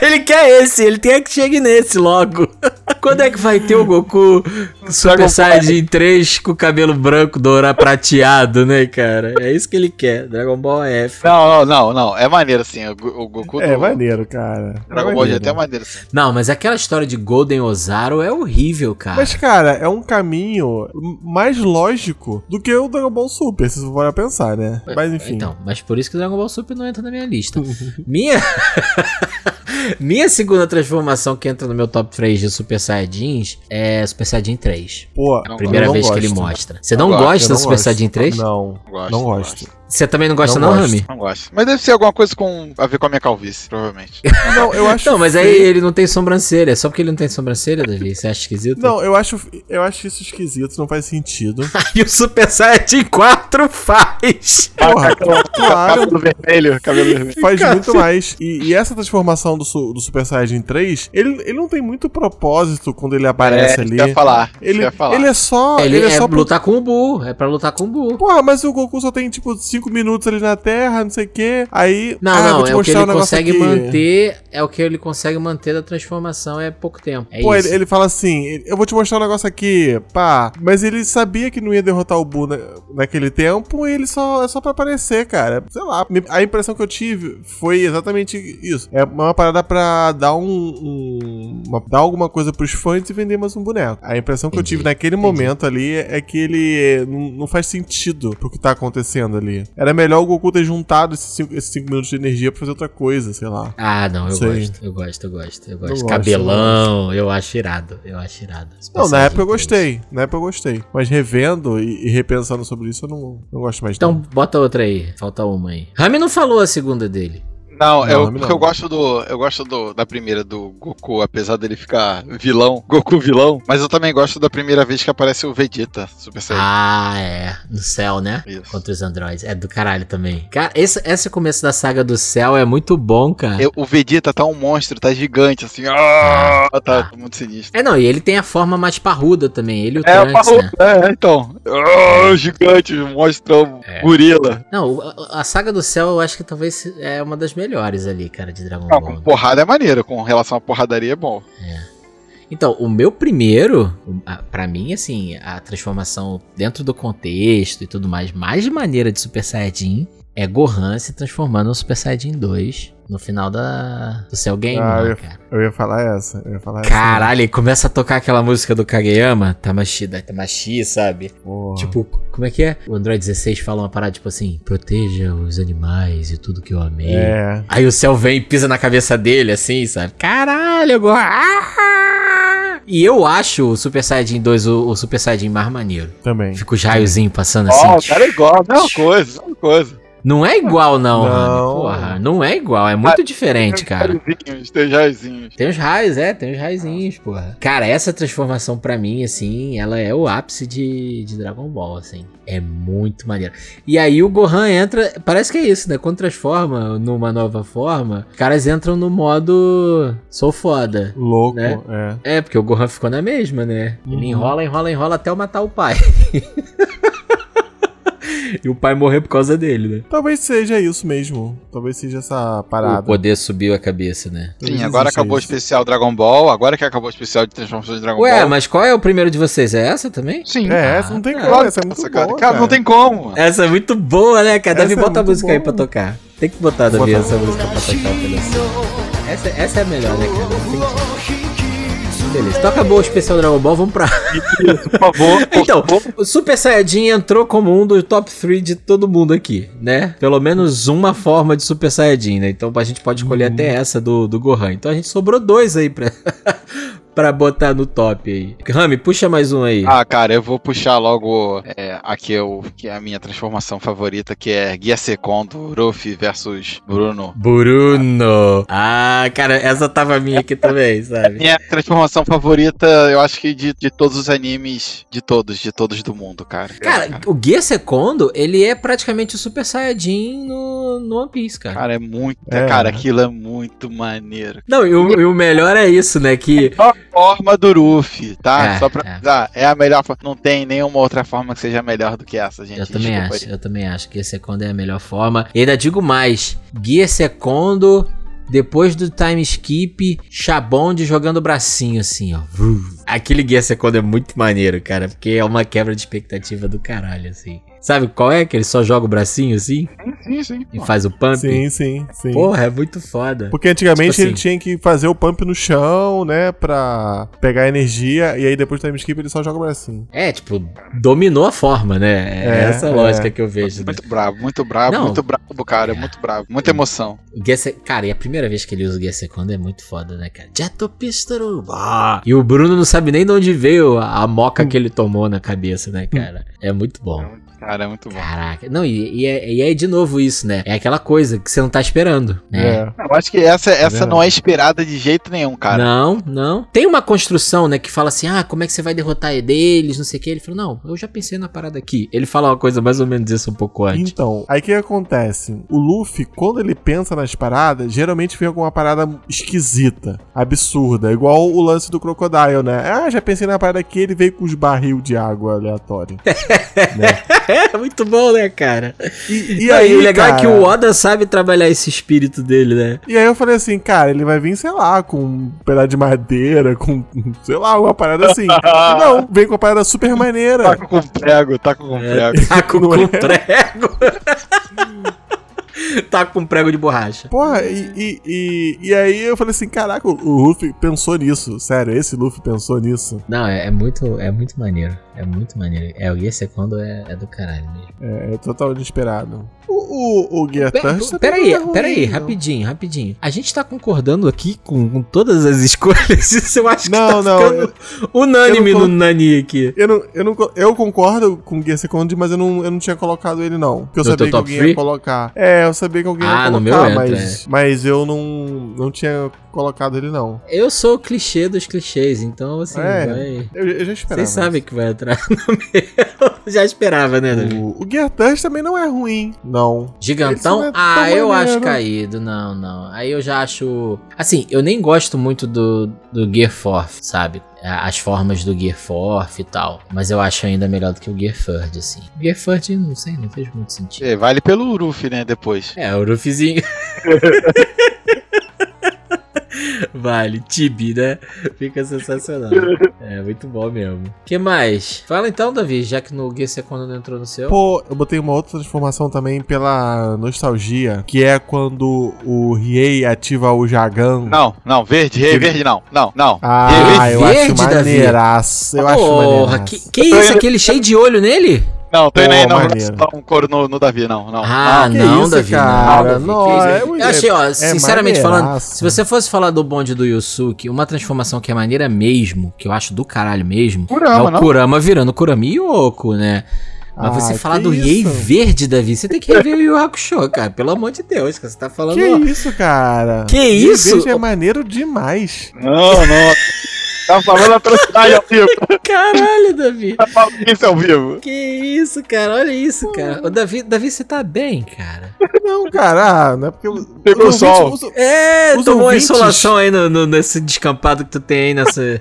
ele quer esse, ele quer que chegue nesse logo. Quando é que vai ter o Goku Super Ball Saiyajin 3 com o cabelo branco, dourado, prateado, né, cara? É isso que ele quer, Dragon Ball F. Não, não, não, não. É maneiro assim. O, Go- o Goku É do maneiro, cara. É Dragon Ball maneiro. GT é maneiro assim. Não, mas aquela história de Golden Ozaru é horrível, cara. Mas, cara, é um caminho mais lógico do que o Dragon Ball Super, se você for pensar, né? Mas enfim. Então, mas por isso que o Dragon Ball Super não entra na minha lista. minha. minha segunda transformação que entra no meu top 3 de Super Saiyajins é Super Saiyajin 3. Pô, Primeira vez que ele gosto. mostra. Você Não não, gosto, gosta do Super gosto. Saiyajin 3? Não, Não gosto, não não gosto. Você também não gosta, Não não, gosto. Rami? Não gosto. Mas deve ser alguma coisa com a ver com a minha calvície, provavelmente. Não, eu acho Não, mas aí ele não tem sobrancelha. É só porque ele não tem sobrancelha, Davi? Você acha esquisito? Não, eu acho, eu acho isso esquisito, não faz sentido. Aí o Super Saiyajin 4 faz. Porra, claro, Cabelo vermelho, cabelo vermelho. faz muito mais. E, e essa transformação do, do Super Saiyajin 3, ele, ele não tem muito propósito quando ele aparece É, ali. ia falar. Ele, que eu ia falar. ele é só. Ele, Ele, é, é só pro- lutar com o Buu. É pra lutar com o Buu. Porra, mas o Goku só tem tipo 5 minutos ali na Terra, não sei o quê. Aí. Não, ah, não, é o que ele consegue aqui. manter. É o que ele consegue manter da transformação, é pouco tempo. É Pô, ele, ele fala assim: eu vou te mostrar um negócio aqui, pá. Mas ele sabia que não ia derrotar o Buu na- naquele tempo e ele só é só pra aparecer, cara. Sei lá. A impressão que eu tive foi exatamente isso. É uma parada pra dar um. um- uma- dar alguma coisa pros fãs e vender mais um boneco. A impressão que eu Entendi, tive naquele entendi. momento ali é que ele não, não faz sentido pro que tá acontecendo ali. Era melhor o Goku ter juntado esses 5 esses cinco minutos de energia pra fazer outra coisa, sei lá. Ah, não, eu Sei. gosto, eu gosto, eu gosto, eu gosto. gosto, Cabelão, eu acho irado, eu acho irado. Não, na época eu 3. gostei. Na época eu gostei. Mas revendo e, e repensando sobre isso, eu não, não gosto mais. Então, não. bota outra aí, falta uma aí. Rami não falou a segunda dele. Não, Não, eu, não. porque eu gosto do. Eu gosto do, da primeira do Goku, apesar dele ficar vilão, Goku vilão. Mas eu também gosto da primeira vez que aparece o Vegeta, Super Saiyajin. Ah, é. No céu, né? Isso. Contra os androides. É do caralho também. Cara, esse, esse começo da saga do céu é muito bom, cara. Eu- o Vegeta tá um monstro, tá gigante, assim. Ah, tá muito sinistro. É, não, e ele tem a forma mais parruda também. Ele e o É, o Trunks, Parru- né? é, então. Ah, gigante, monstrão, É. gorila. Não, a, a saga do céu eu acho que talvez é uma das melhores ali, cara, de Dragon Não, Ball. com porrada é maneiro, com relação à porradaria é bom. Então, o meu primeiro, o- a- pra mim, assim, a transformação dentro do contexto e tudo mais, mais maneira de Super Saiyajin é Gohan se transformando no Super Saiyajin 2 no final da, do Cell Game, Ah, né, eu- cara. Eu ia falar essa. Eu ia falar essa. Caralho, e começa a tocar aquela música do Kageyama, Tamashi, da Tamashi, sabe? Porra. Tipo, como é que é? O Android 16 fala uma parada tipo assim: proteja os animais e tudo que eu amei. É. Aí o céu vem e pisa na cabeça dele, assim, sabe? Caralho, agora. Ah! E eu acho o Super Saiyajin 2 o, o Super Saiyajin mais maneiro. Também. Fica os raiozinhos passando assim. Ó, o cara é igual, mesma coisa, mesma coisa. Não é igual, não, Não. Rami. Porra, não é igual. É muito diferente, cara. Raizinhos, Tem raizinhos. Tem os raios, é, tem os raizinhos, porra. Cara, essa transformação pra mim, assim, ela é o ápice de, de Dragon Ball, assim. É muito maneiro. E aí o Gohan entra, parece que é isso, né? Quando transforma numa nova forma, os caras entram no modo sou foda. Louco, Né? é. É, porque o Gohan ficou na mesma, né? Ele Uhum. enrola, enrola, enrola até eu matar o pai. e o pai morrer por causa dele, né? Talvez seja isso mesmo. Talvez seja essa O parada. poder subiu a cabeça, né? Talvez Sim, agora acabou o isso. especial Dragon Ball, agora que acabou o especial de transformação de Dragon Ué, Ball. mas qual é o primeiro de vocês? É essa também? Sim. É, essa não tem Ah, como. Essa é muito nossa, boa, cara. cara, não tem como. Essa é muito boa, né, cara? Davi, é bota a muito música aí pra tocar. Tem que botar, Davi, essa música pra tocar. Essa, essa é a melhor, né, cara? Tem. Beleza, então acabou o especial Dragon Ball, vamos pra. Por favor. por Então, favor. o Super Saiyajin entrou como um dos top 3 de todo mundo aqui, né? Pelo menos uma forma de Super Saiyajin, né? Então a gente pode escolher até essa do, do Gohan. Então a gente sobrou dois aí pra, pra botar no top aí? Rami, puxa mais um aí. Ah, cara, eu vou puxar logo é, aqui o, que é a minha transformação favorita, que é Guia Secondo, Ruffy versus Bruno. Bruno. Ah, cara, essa tava minha aqui também, sabe? Minha transformação favorita, eu acho que de, de todos os animes, de todos, de todos do mundo, cara. Cara, o Gear Secondo, ele é praticamente o Super Saiyajin no, no One Piece, cara. Cara, é muito. É. Cara, aquilo é muito maneiro. Não, e o, e o melhor é isso, né? Que. Forma do Ruffy, tá? É, Só pra é. avisar, é. a melhor forma. Não tem nenhuma outra forma que seja melhor do que essa, gente. Eu também Desculpa acho, aí. eu também acho que Gear Secondo é a melhor forma. E ainda digo mais: Gear Secondo, depois do time skip, Chabonde jogando o bracinho assim, ó. Aquele Gear Secondo é muito maneiro, cara, porque é uma quebra de expectativa do caralho, assim. Sabe qual é? Que ele só joga o bracinho assim Sim, sim. e faz o pump? Sim, sim, sim. Porra, é muito foda. Porque antigamente Tipo ele assim. tinha que fazer o pump no chão, né? Pra pegar energia. E aí depois do time skip ele só joga o bracinho. É, tipo, dominou a forma, né? É, É, essa a é. lógica que eu vejo. né? Muito bravo, muito bravo, Não. muito bravo, cara. É. Muito bravo. Muita emoção. Se- Cara, e a primeira vez que ele usa o Gear Secondo é muito foda, né, cara? Jato Pistol. Ah! E o Bruno não sabe nem de onde veio a, a moca que ele tomou na cabeça, né, cara? É muito bom. Cara, é muito bom. Caraca. Não, e, e é, e é de novo isso, né? É aquela coisa que você não tá esperando, né? É. Eu acho que essa, essa verdade. não é esperada de jeito nenhum, cara. Não, não. Tem uma construção, né, que fala assim: ah, como é que você vai derrotar deles, não sei o que. Ele falou: não, eu já pensei na parada aqui. Ele fala uma coisa mais ou menos isso um pouco antes. Então, aí o que acontece? O Luffy, quando ele pensa nas paradas, geralmente vem alguma parada esquisita, absurda, igual o lance do Crocodile, né? Ah, já pensei na parada aqui, ele veio com os barril de água aleatório. É muito bom, né, cara? E, E aí, o legal cara, é que o Oda sabe trabalhar esse espírito dele, né? E aí eu falei assim, cara, ele vai vir, sei lá, com um pedaço de madeira, com, sei lá, uma parada assim. Não, vem com uma parada super maneira. Taco com prego, taco com prego. Taco Não com é? prego. Taco com prego de borracha. Porra, e, e, e, e aí eu falei assim, caraca, o o Luffy pensou nisso. Sério, esse Luffy pensou nisso. Não, é, é muito, é muito maneiro. É muito maneiro. É, o Gear Secondo é, é do caralho mesmo. É, é total inesperado. O, o, o Gear Thirst também Peraí, é peraí, rapidinho, rapidinho. A gente tá concordando aqui com, com todas as escolhas. Isso eu acho que Não, tá não, ficando unânime eu não no Nani aqui. Eu, não, eu, não, eu concordo com o Gear Second, mas eu não, eu não tinha colocado ele, não. Porque eu No sabia que alguém three? ia colocar. É, eu sabia que alguém Ah, ia no colocar, meu entra, mas, mas eu não, não tinha colocado ele, não. Eu sou o clichê dos clichês, então assim, É, vai. Eu, eu já esperava. Vocês sabem que vai entrar no meu. Já esperava, né, Davi? O, o Gear Thirst também não é ruim, não. Gigantão? É Ah, eu maneiro. acho caído. Não, não. Aí eu já acho. Assim, eu nem gosto muito do, do Gear Force, sabe? As formas do Gear Force e tal. Mas eu acho ainda melhor do que o Gear Third, assim. O Gear Third, não sei, não fez muito sentido. É, vale pelo Ruffy, né, depois. É, o Ruffyzinho. vale, Tibi, né? Fica sensacional. É, muito bom mesmo. que mais? Fala então, Davi, já que no Gear Secondo não entrou no seu. Pô, eu botei uma outra transformação também pela nostalgia, que é quando o Riei ativa o Jagan. Não, não, verde, rei, verde não. Não, não. Ah, eu acho verde, maneiraço. Eu acho Porra, maneiraço. que, que isso? Aquele cheio de olho nele? Não, tô indo Pô, aí, não. Não, um couro no, no Davi, não. não. Ah, que não, isso, Davi. cara? Não, Não, Davi, é que- Eu achei, ó, é sinceramente falando, maneiraço. se você fosse falar do bonde do Yusuke, uma transformação que é maneira mesmo, que eu acho do caralho mesmo, Kurama, é o não? Kurama virando Kurama Yoko, né? Mas você Ah, falar que do Riei isso? verde, Davi, você tem que rever o Yu Hakusho, cara. Pelo amor de Deus, cara. Você tá falando. Que isso, cara? Que Riei isso? Verde é maneiro demais. Não, não. Tá falando atrocidade ao vivo. Caralho, Davi. Tá falando isso ao vivo. Que isso, cara. Olha isso, cara. Ô, Davi, Davi, você tá bem, cara. Não, cara, ah, não é porque... Pegou ouvintes- sol. os- É, Os tomou ouvintes- insolação aí no, no- nesse descampado que tu tem aí nessa.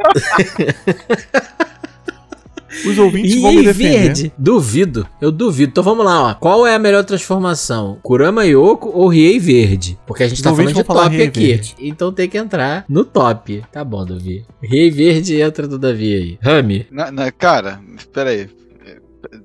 Os ouvintes E vão me defender. verde? Duvido, eu duvido. Então vamos lá, ó. Qual é a melhor transformação? Kurama Yoko ou Riei Verde? Porque a gente Os tá falando de top aqui. Verde. Então tem que entrar no top. Tá bom, Davi. Riei Verde entra do Davi aí. Rami. Na- na- cara, espera aí.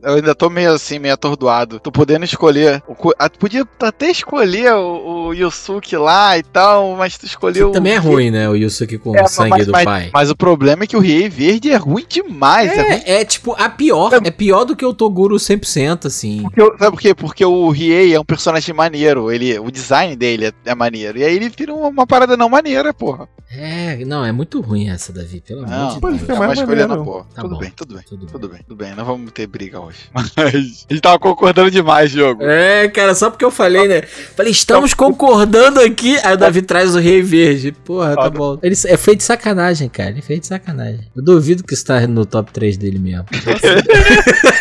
Eu ainda tô meio assim, meio atordoado. Tô podendo escolher. o ah, Tu podia até escolher o, o Yusuke lá e tal, mas tu escolheu. Também é o- ruim, né? O Yusuke com É, o sangue mas, do mas- pai. mas o problema é que o Riei Verde é ruim demais. É, ruim É, é tipo, a pior, é pior do que o Toguro 100%, assim. porque eu- sabe por quê? Porque o Riei é um personagem maneiro. Ele, o design dele é, é maneiro. E aí ele vira uma, uma parada não maneira, porra. É, não, é muito ruim essa, Davi, pelo amor Não, de pode Deus. ficar é mais uma escolha maneiro. não, porra. Tá tudo bom. bem, tudo bem. Tudo bem. Tudo bem, tudo bem. Não vamos ter briga hoje. Mas a gente tava concordando demais, jogo. É, cara, só porque eu falei, né? Falei, estamos concordando aqui. Aí o Davi traz o Rei Verde. Porra, tá bom. Ele é feito de sacanagem, cara. Ele é feito de sacanagem. Eu duvido que isso tá no top 3 dele mesmo.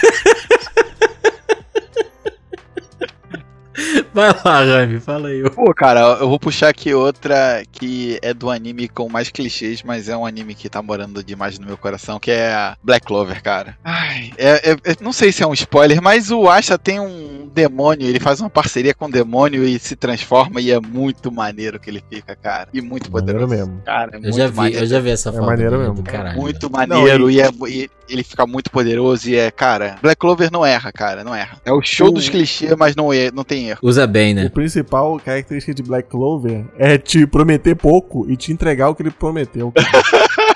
Vai lá, Rami, fala aí. Pô, cara, eu vou puxar aqui outra que é do anime com mais clichês, mas é um anime que tá morando demais no meu coração, que é a Black Clover, cara. Ai, é, é- é- não sei se é um spoiler, mas o Asha tem um demônio, ele faz uma parceria com o demônio e se transforma e é muito maneiro que ele fica, cara. E muito Maneiro poderoso. mesmo. Cara, é Eu muito já vi, maneiro. eu já vi essa foto maneiro dele, mesmo. do caralho. Muito maneiro e, é, e ele fica muito poderoso e é, cara, Black Clover não erra, cara, não erra. É o show O- dos clichês, mas não, é, não tem erro. Usa bem, O né? principal característica de Black Clover é te prometer pouco e te entregar o que ele prometeu.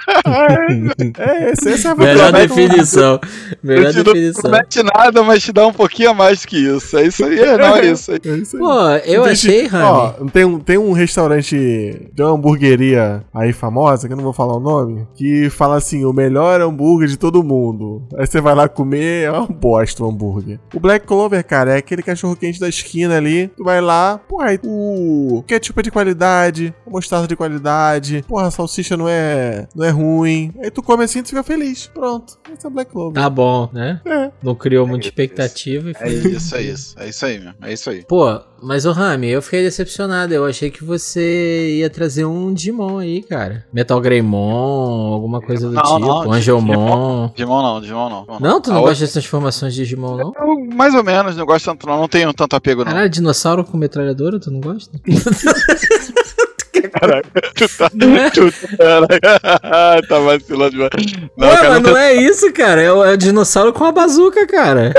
é, essa, essa é a Melhor definição. Melhor não definição. promete nada, mas te dá um pouquinho a mais que isso. É isso aí, é, não é isso aí. É isso aí. Pô, eu Deixa- achei, Rami. Ó, tem um, tem um restaurante, tem uma hamburgueria aí famosa, que eu não vou falar o nome, que fala assim, o melhor hambúrguer de todo mundo. Aí você vai lá comer, é uma bosta o hambúrguer. O Black Clover, cara, é aquele cachorro quente da esquina ali, tu vai lá, porra, aí o ketchup é de qualidade, a mostarda de qualidade, porra, a salsicha não é, não é ruim. Aí tu come assim e tu fica feliz. Pronto, esse é Black Clover. Tá bom, né? É. Não criou muita isso, expectativa e É foi. isso, é isso. É isso aí mesmo. É isso aí. Pô, mas o Rami, eu fiquei decepcionado. Eu achei que você ia trazer um Digimon aí, cara. Metal Greymon, alguma coisa do Não, tipo. não, Angelmon. Digimon não, Digimon não. Digimon Não, tu não A gosta dessas transformações de Digimon, não? outra- Eu, mais ou menos, não gosto tanto não. Não tenho tanto apego não. Caralho, dinossauro com metralhadora, tu não gosta? Tu tá, Não tu tá, tá vacilando demais. Não, Ué, cara, mas não não é isso, cara. É o, é o dinossauro com a bazuca, cara.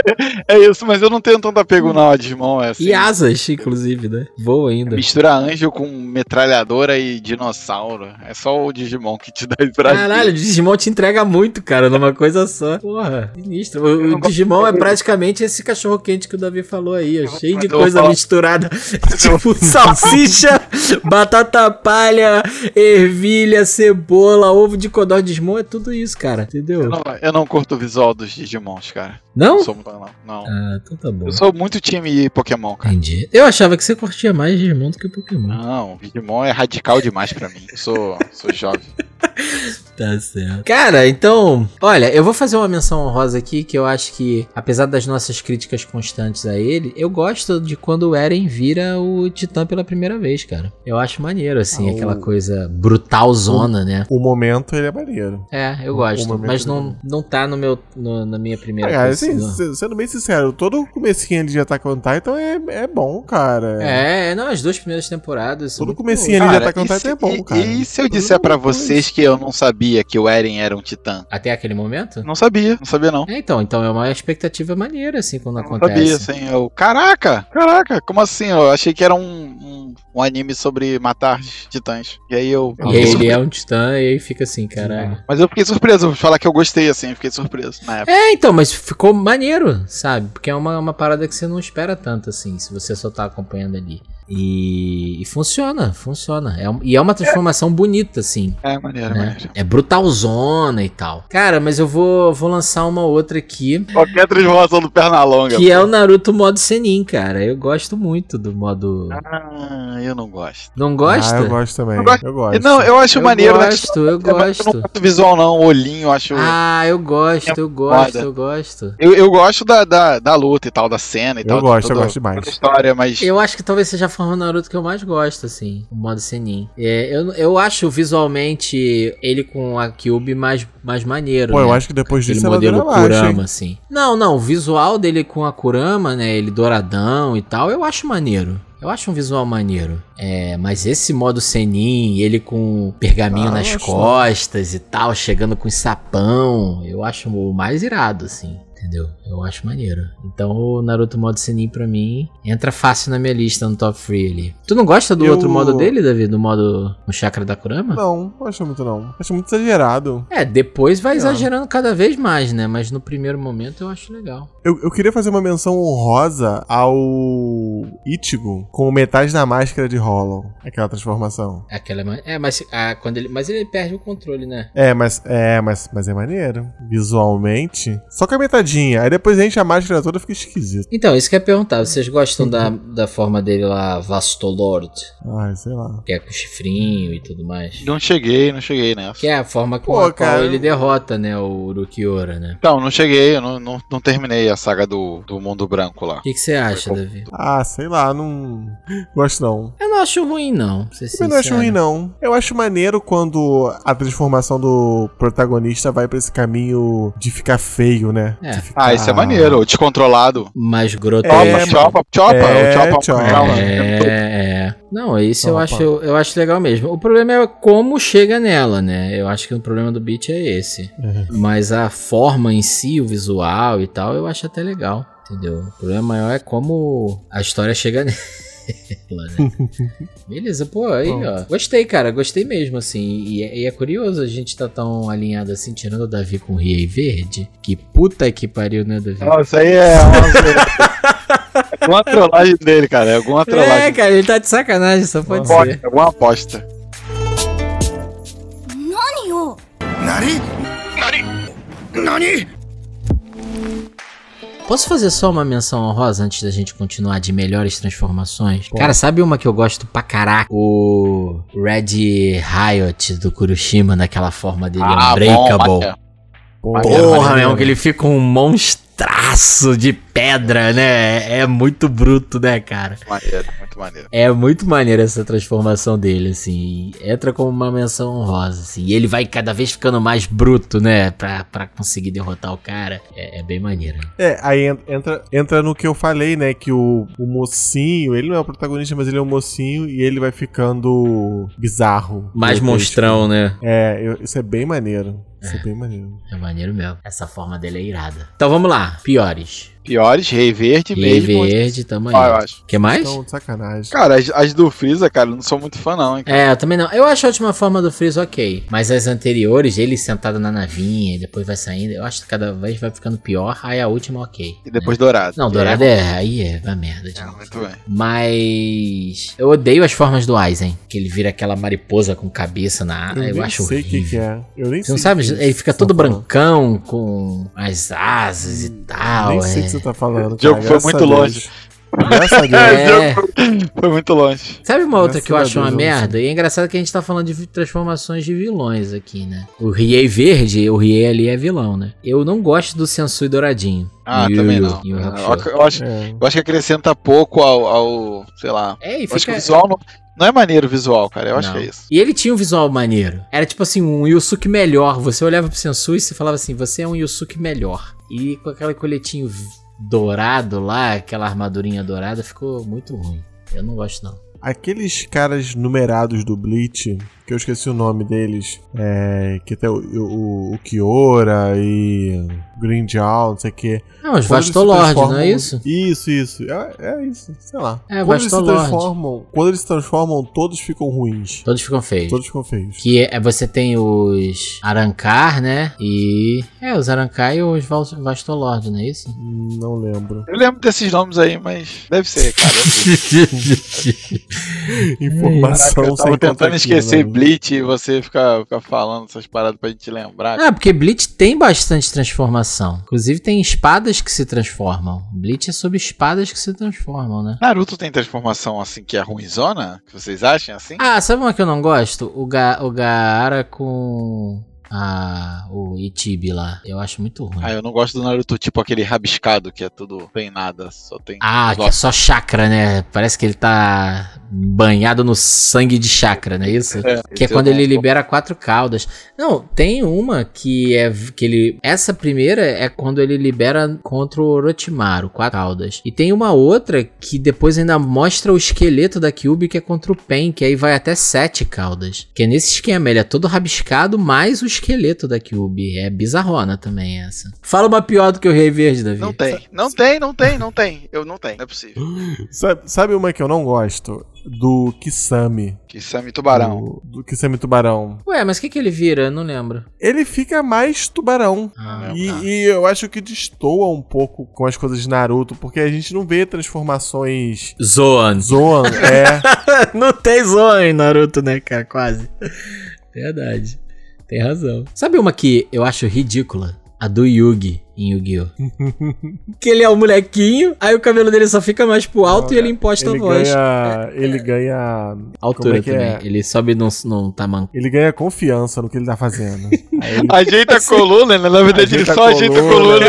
é isso, mas eu não tenho tanto apego não a Digimon. É assim, E asas, inclusive, né? Voa ainda. Mistura anjo com metralhadora e dinossauro. É só o Digimon que te dá esse prazer. Caralho, o Digimon te entrega muito, cara, numa coisa só. Porra, sinistro. O, o Digimon é praticamente esse cachorro quente que o Davi falou aí, ó, cheio de coisa misturada. tipo salsicha, batata palha, ervilha, cebola, ovo de codorna. Digimon é tudo isso, cara, entendeu? Eu não, eu não curto o visual dos Digimons, cara. Não? Não sou não. não. Ah, então tá bom. Eu sou muito time Pokémon, cara. Entendi. Eu achava que você curtia mais Digimon do que Pokémon. Não, Digimon é radical demais pra mim. Eu sou, sou jovem. Tá certo. Cara, então, olha, eu vou fazer uma menção honrosa aqui que eu acho que, apesar das nossas críticas constantes a ele, eu gosto de quando o Eren vira o Titã pela primeira vez, cara. Eu acho maneiro, assim, Ah, o- aquela coisa brutal zona, né? O momento ele é maneiro. É, eu gosto, mas não, dele. não tá no meu, no- na minha primeira Cara, assim, sendo bem sincero, todo o comecinho ali de Attack on Titan é, é bom, cara. É, não, as duas primeiras temporadas. Todo comecinho ali de Attack on e Titan é bom, e- cara. E se eu disser pra depois. vocês que eu não sabia que o Eren era um titã? Até aquele momento? Não sabia, não sabia não. É, então, então é uma expectativa maneira, assim, quando Não acontece. sabia, assim, eu... Caraca, caraca, como assim? Eu achei que era um, um, um anime sobre matar titãs. E aí eu... eu E aí ele é um titã e aí fica assim, caralho. Mas eu fiquei surpreso, vou falar que eu gostei, assim, eu fiquei surpreso na época. É, então, mas ficou maneiro, sabe? Porque é uma, uma parada que você não espera tanto, assim, se você só tá acompanhando ali. E, e funciona, funciona. É e é uma transformação bonita, assim. É, maneiro, Né? maneiro. É brutalzona e tal. Cara, mas eu vou, vou lançar uma outra aqui, Qualquer transformação do Pernalonga. que é o Naruto modo Senin, cara. Eu gosto muito do modo. Ah, eu não gosto. Não gosta? Ah, eu gosto também. Eu gosto. Eu gosto. Não, eu acho Eu maneiro, né? gosto, eu Eu não gosto. gosto do visual, não. O olhinho, eu acho. Ah, eu gosto, eu gosto, eu gosto. Eu, eu gosto da, da, da luta e tal, da cena e Eu tal. de gosto, eu gosto demais. história, mas. Eu acho que talvez seja forma Naruto que eu mais gosto, assim, o modo Senin. É, eu, eu acho visualmente ele com a Kyubi mais, mais maneiro. Pô, eu né? acho que depois Aquele disso ela modelo abaixo, Kurama, assim. Não, não, o visual dele com a Kurama, né? Ele douradão e tal, eu acho maneiro. Eu acho um visual maneiro. É, mas esse modo Senin, ele com pergaminho Ah, nas eu costas e tal, chegando com sapão, eu acho o mais irado, assim. Entendeu? Eu acho maneiro. Então o Naruto modo Senin pra mim entra fácil na minha lista no top 3 ali. Tu não gosta do Eu- outro modo dele, Davi? Do modo no chakra da Kurama? Não, não acho muito não. Acho muito exagerado. É, depois vai Não. exagerando cada vez mais, né? Mas no primeiro momento eu acho legal. Eu, eu queria fazer uma menção honrosa ao Ichigo com metade da máscara de Hollow. Aquela transformação. Aquela é ma- É, mas ah, quando ele. Mas ele perde o controle, né? É, mas é, mas, mas é maneiro. Visualmente. Só com a metadinha. Aí depois enche a máscara toda fica esquisito. Então, isso que eu ia perguntar. Vocês gostam da, da forma dele lá, Vastolord? Ai, sei lá. Que é com chifrinho e tudo mais. Não cheguei, não cheguei nessa. Que é a forma com Pô, a qual cara, ele eu- derrota, né? O Urukiora, né? Então, não cheguei, eu não, não, não terminei a saga do, do Mundo Branco lá. O que você acha, Davi? Ah, sei lá, não. Gosto não. Eu não acho ruim, não. Também não acho ruim, não. Eu acho maneiro quando a transformação do protagonista vai pra esse caminho de ficar feio, né? É. Ficar- Ah, isso é maneiro, descontrolado. Mais É, grotesco. mas- Chopa, chopa, chopa, É, chopa. chopa. Não, É, é. Não, isso eu acho, eu acho legal mesmo. O problema é como chega nela, né? Eu acho que o problema do beat é esse. Uhum. Mas a forma em si, o visual e tal, eu acho até legal. Entendeu? O problema maior é como a história chega nela, né? Beleza, pô, aí, Bom. ó. Gostei, cara, gostei mesmo, assim. E, é- e é curioso a gente tá tão alinhado assim, tirando o Davi com o Riei Verde. Que puta que pariu, né, Davi? Não, isso aí é uma... alguma trollagem dele, cara. É alguma É, trollagem. cara, ele tá de sacanagem, só pode ser. Aposta, alguma aposta. 何を Posso fazer só uma menção honrosa antes da gente continuar de melhores transformações? Cara, sabe uma que eu gosto pra caraca? O Red Riot do Kuroshima, naquela forma dele Unbreakable. Ah. Pô, Maneiro, Porra, maneiro. meu, que ele fica um monstraço de pedra, né? É muito bruto, né, cara? Maneiro, muito maneiro. É muito maneiro essa transformação dele, assim. Entra como uma menção honrosa, assim. E ele vai cada vez ficando mais bruto, né? Pra, pra conseguir derrotar o cara. É, é bem maneiro. É, aí en- entra, entra no que eu falei, né? Que o, o mocinho, ele não é o protagonista, mas ele é o mocinho e ele vai ficando bizarro. Mais Grotesco. monstrão, né? É, eu- isso é bem maneiro. Isso é, bem maneiro. É maneiro mesmo. Essa forma dele é irada. Então vamos lá. Piores. Piores, Rei Verde Rei mesmo. Verde, tamo aí. Ah, eu acho. que mais? Então, de sacanagem. Cara, as, as do Freeza, cara, eu não sou muito fã, não, hein? É, eu também não. Eu acho a última forma do Freeza ok. Mas as anteriores, ele sentado na navinha e depois vai saindo, eu acho que cada vez vai ficando pior. Aí a última ok. E depois Dourado. Não, Dourado é. Aí é uma merda de É, muito bem. Mas. Eu odeio as formas do Aizen. Que ele vira aquela mariposa com cabeça na área. Eu, nem acho sei o horrível. que, que é. Eu nem Você sei. não sabe? Ele fica todo falando. brancão com as asas e tal. Nem é. sei você tá falando. O jogo cara, foi graças muito longe. Graças a Deus. É. Foi muito longe. Sabe uma outra Graças que eu acho uma Deus, eu não merda? E é engraçado que a gente tá falando de transformações de vilões aqui, né? O Riei verde, o Riei ali é vilão, né? Eu não gosto do Sensui douradinho. Ah, Yu também não. Yu Eu, eu acho, É. eu acho que acrescenta pouco ao, ao sei lá. É, e Eu acho que fica... o visual não, não é maneiro o visual, cara. Eu acho Não. que é isso. E ele tinha um visual maneiro. Era tipo assim, um Yusuke melhor. Você olhava pro Sensui e você falava assim, você é um Yusuke melhor. E com aquele coletinho dourado lá, aquela armadurinha dourada, ficou muito ruim. Eu não gosto não. Aqueles caras numerados do Bleach, que eu esqueci o nome deles, é, que tem o, o, o Kiora e Green Jaw, não sei o que. Não, os Vastolord, não é isso? Isso, isso. É, é isso, sei lá. É, quando eles se Vastolord. transformam, quando eles se transformam, todos ficam ruins. Todos ficam feios. Todos ficam feios. Que é, você tem os Arankar, né? E. É, os Arankar e os Vastolord, não é isso? Não lembro. Eu lembro desses nomes aí, mas deve ser, cara. Informação Caraca, eu sem tentando esquecer né? Bleach e você ficar ficar falando essas paradas pra gente lembrar. ah, porque Bleach tem bastante transformação. Inclusive tem espadas que se transformam. Bleach é sobre espadas que se transformam, né? Naruto tem transformação assim que é ruimzona? Que vocês acham assim? Ah, sabe uma que eu não gosto? O, Ga o Gaara com. Ah, o Ichibi lá. Eu acho muito ruim. Ah, eu não gosto do Naruto tipo aquele rabiscado que é tudo tem nada, só tem. Ah, os que é só chakra, né? Parece que ele tá banhado no sangue de chakra, não é isso? É, Que é quando ele libera quatro caudas. Não, tem uma que é que ele. Essa primeira é quando ele libera contra o Orochimaru, quatro caudas. E tem uma outra que depois ainda mostra o esqueleto da Kyuubi que é contra o Pen, que aí vai até sete caudas. Que é nesse esquema, ele é todo rabiscado, mais o esqueleto da Kyuubi. É bizarrona também essa. Fala uma pior do que o Rei Verde, Davi. Não tem, não tem, não tem, não tem. Eu não tenho, não é possível. Sabe, sabe uma que eu não gosto? Do Kisame. Kisame Tubarão. Do, do Kisame Tubarão. Ué, mas o que, que ele vira? Eu não lembro. Ele fica mais tubarão. Ah, E, tá. e eu acho que destoa um pouco com as coisas de Naruto, porque a gente não vê transformações Zoan. Zoan, é. não tem Zoan em Naruto, né, cara? Quase. Verdade. Tem razão. Sabe uma que eu acho ridícula? A do Yugi em Yu-Gi-Oh! que ele é um molequinho, aí o cabelo dele só fica mais pro alto e ele imposta ele a voz. ganha. Ele ganha. Altura é também. é? Ele sobe num, num tamanho. Ele ganha confiança no que ele tá fazendo. Ele Ajeita a coluna, né? Na verdade ele só ajeita a coluna.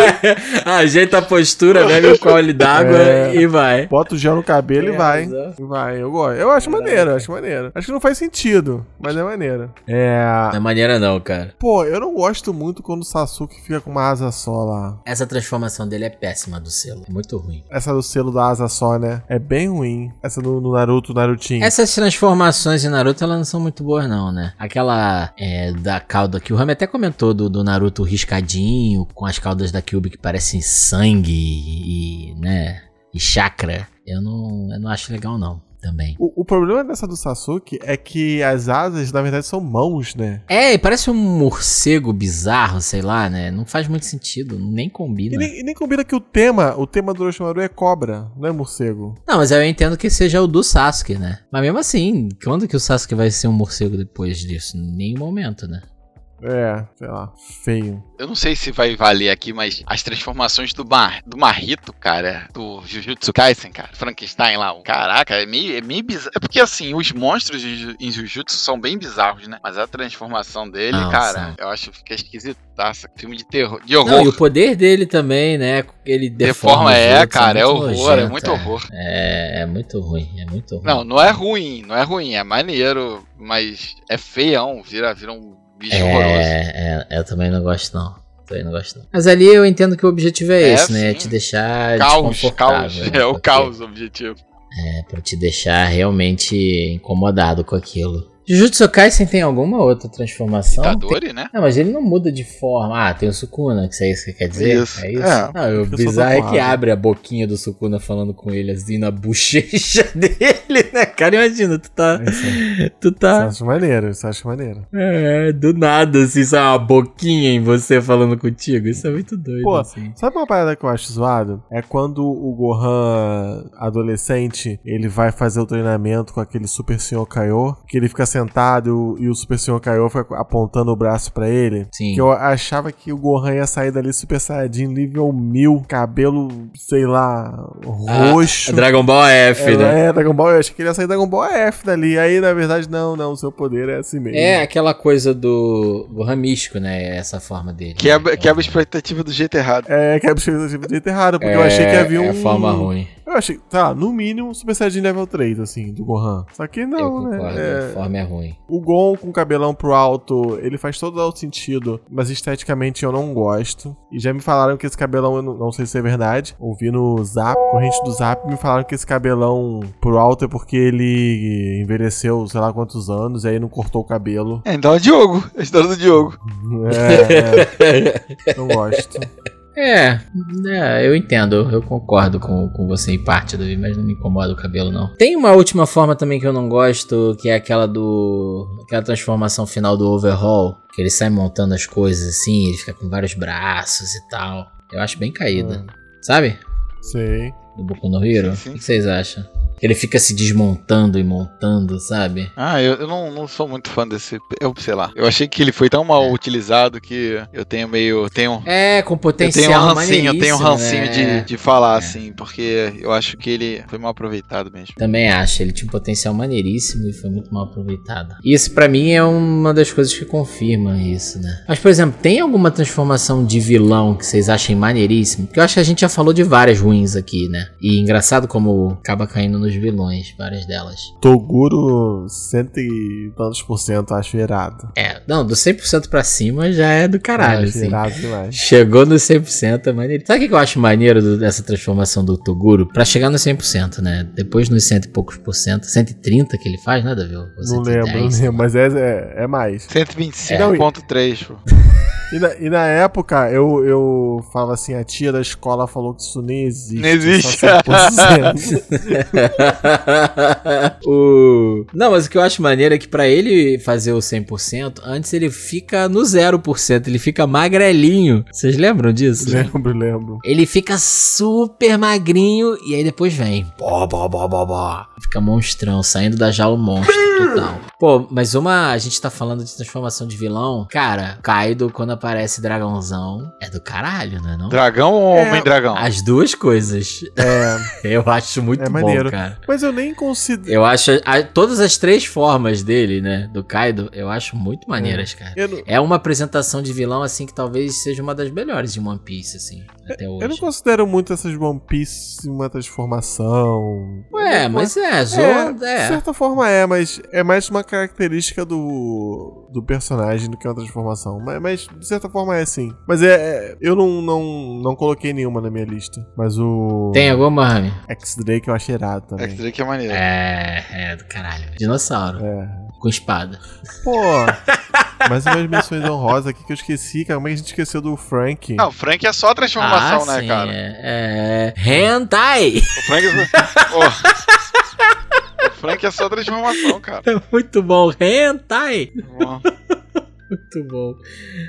Ajeita a postura, bebe um cole d'água É. e vai. bota o gel no cabelo e vai. razão. E vai. Eu gosto. Eu acho maneiro, eu acho maneiro. Acho que não faz sentido, mas é maneiro. É. Não é maneira não, cara. Pô, eu não gosto muito quando o Sasuke fica com uma asa só lá. Essa transformação dele é péssima do selo. É muito ruim. Essa do selo da asa só, né? É bem ruim. Essa do no Naruto, Narutinho. Essas transformações em Naruto, elas não são muito boas, não, né? Aquela é, da cauda que o Rami até comentou do, do Naruto riscadinho, com as caudas da Kyuubi que parecem sangue e, né, e chakra. Eu não, eu não acho legal, não, também. O, o problema dessa do Sasuke é que as asas, na verdade, são mãos, né? É, e parece um morcego bizarro, sei lá, né? Não faz muito sentido, nem E combina. nem, e nem combina que o tema, o tema do Orochimaru é cobra, não é morcego. Não, mas eu entendo que seja o do Sasuke, né? Mas mesmo assim, quando que o Sasuke vai ser um morcego depois disso? Em nenhum momento, né? É, sei lá, feio. Eu não sei se vai valer aqui, mas as transformações do, Mar, do Marrito, cara, do Jujutsu Kaisen, cara, Frankenstein lá, caraca, é meio, é meio bizarro. É porque assim, os monstros em Jujutsu são bem bizarros, né? Mas a transformação dele, Não, cara, eu acho que fica esquisitaça. Filme de terror, de horror. Não, e o poder dele também, né? Ele deforma. Deforma, é, outros, cara, é muito horror, é nojento, muito horror. É, é muito ruim, é muito ruim. Não, não é ruim, não é ruim, é maneiro, mas é feião, vira, vira um bicho horroroso. é, é, eu também não gosto, não. Também não gosto, não. Mas ali eu entendo que o objetivo é, É, esse, né? É sim. te deixar Caos, caos, né? é o Porque- caos o objetivo. É, pra te deixar realmente incomodado com aquilo. Jujutsu Kaisen tem alguma outra transformação? Tem- Itadori, né? Não, mas ele não muda de forma. Ah, tem o Sukuna, que isso é isso que quer dizer? Isso. É isso? É. Não, o Fica só bizarro é que abre a boquinha do Sukuna falando com ele assim na bochecha dele, né? Cara, imagina, tu tá. É isso. Tu Isso eu tá. acho maneiro, isso eu acho maneiro. É, do nada, assim, sai uma boquinha em você falando contigo. Isso é muito doido, Pô, assim. Sabe uma parada que eu acho zoado? É quando o Gohan adolescente, ele vai fazer o treinamento com aquele Super Senhor Kaiô, que ele fica sentado e o Super Senhor fica apontando o braço pra ele. Sim. Que eu achava que o Gohan ia sair dali Super Saiyajin nível 1000, cabelo, sei lá, roxo. Ah, Dragon Ball F, é, né? é, Dragon Ball, eu achei que ele ia sair Dragon Ball F dali. Aí, na verdade, não, não, o seu poder é assim mesmo. É aquela coisa do Gohan místico, né? Essa forma dele. Quebra, quebra a expectativa do jeito errado. É, que é do jeito errado, porque eu achei que havia um. É a forma ruim. Eu achei, tá, no mínimo, Super Saiyajin level 3, assim, do Gohan. Só que eu não, concordo, né? a É, forma é ruim. o Gon com o cabelão pro alto, ele faz todo o sentido, mas esteticamente eu não gosto. E já me falaram que esse cabelão, eu não, não sei se é verdade. Ouvi no Zap, corrente do Zap, me falaram que esse cabelão pro alto é porque ele envelheceu, sei lá quantos anos, e aí não cortou o cabelo. É, então é o Diogo, a história do Diogo. É, é, não gosto. É, é, eu entendo, eu concordo com, com você em parte, Davi, mas não me incomoda o cabelo, não. Tem uma última forma também que eu não gosto, que é aquela do. aquela transformação final do overhaul, que ele sai montando as coisas assim, ele fica com vários braços e tal. Eu acho bem caída. Sabe? Sei. Do Boku no Hero? Sim, sim. O que vocês acham? Ele fica se desmontando e montando, sabe? Ah, eu, eu não, não sou muito fã desse. Eu sei lá. Eu achei que ele foi tão mal utilizado que eu tenho meio. Tenho, É, com eu potencial tenho um rancinho, eu tenho um rancinho né? de, de falar, É. assim, porque eu acho que ele foi mal aproveitado mesmo. Também acho, ele tinha um potencial maneiríssimo e foi muito mal aproveitado. E isso pra mim é uma das coisas que confirma isso, né? Mas, por exemplo, tem alguma transformação de vilão que vocês achem maneiríssimo? Porque eu acho que a gente já falou de várias ruins aqui, né? E engraçado como acaba caindo nos os vilões, várias delas. Toguro, cento e tantos por cento, acho irado. É, não, do 100% pra cima já é do caralho, acho assim. irado demais. Chegou no 100% é maneiro. Sabe o que eu acho maneiro do- dessa transformação do Toguro? Pra chegar no 100%, né? Depois nos cento e poucos por cento, 130 que ele faz, né, Davi? Não lembro, 110, não lembro, mas é, é, é mais. 125.3, pô. E na, e na época, eu, eu falava assim, a tia da escola falou que isso nem existe. Não existe. só 100%. o... Não, mas o que eu acho maneiro é que pra ele fazer o 100%, antes ele fica no 0%, ele fica magrelinho. Vocês lembram disso? lembro, lembro. Ele fica super magrinho e aí depois vem. Bó, bó, bó, bó, bó. Fica monstrão, saindo da jaula monstro total. Pô, mas uma. A gente tá falando de transformação de vilão. Cara, Kaido, quando aparece dragãozão, é do caralho, né? Não? Dragão ou É. Homem-Dragão? As duas coisas. É, Eu acho muito É bom, maneiro. cara. mas eu nem considero. Eu acho a- todas as três formas dele, né, do Kaido, eu acho muito maneiras, cara. Eu não, É uma apresentação de vilão assim que talvez seja uma das melhores de One Piece assim, até hoje. eu não considero muito essas One Piece uma transformação. Ué, mas é, É, de é. certa forma é, mas é mais uma característica do, do personagem do que uma transformação. Mas, mas, de certa forma é sim. Mas é, é- eu não, não, não coloquei nenhuma na minha lista. Mas o Tem alguma, Rami? X-Drake eu achei irado também. X-Drake é maneiro. É, é do caralho. Dinossauro, É. com espada. Pô, mais umas menções honrosas aqui que eu esqueci, cara. Como é que a gente esqueceu do Frank? Não, o Frank é só transformação, ah, né, sim, cara? É, é. Hentai! O Frank é só... Ô. O Frank é só transformação, cara. Muito bom, Hentai! Ó, Muito bom.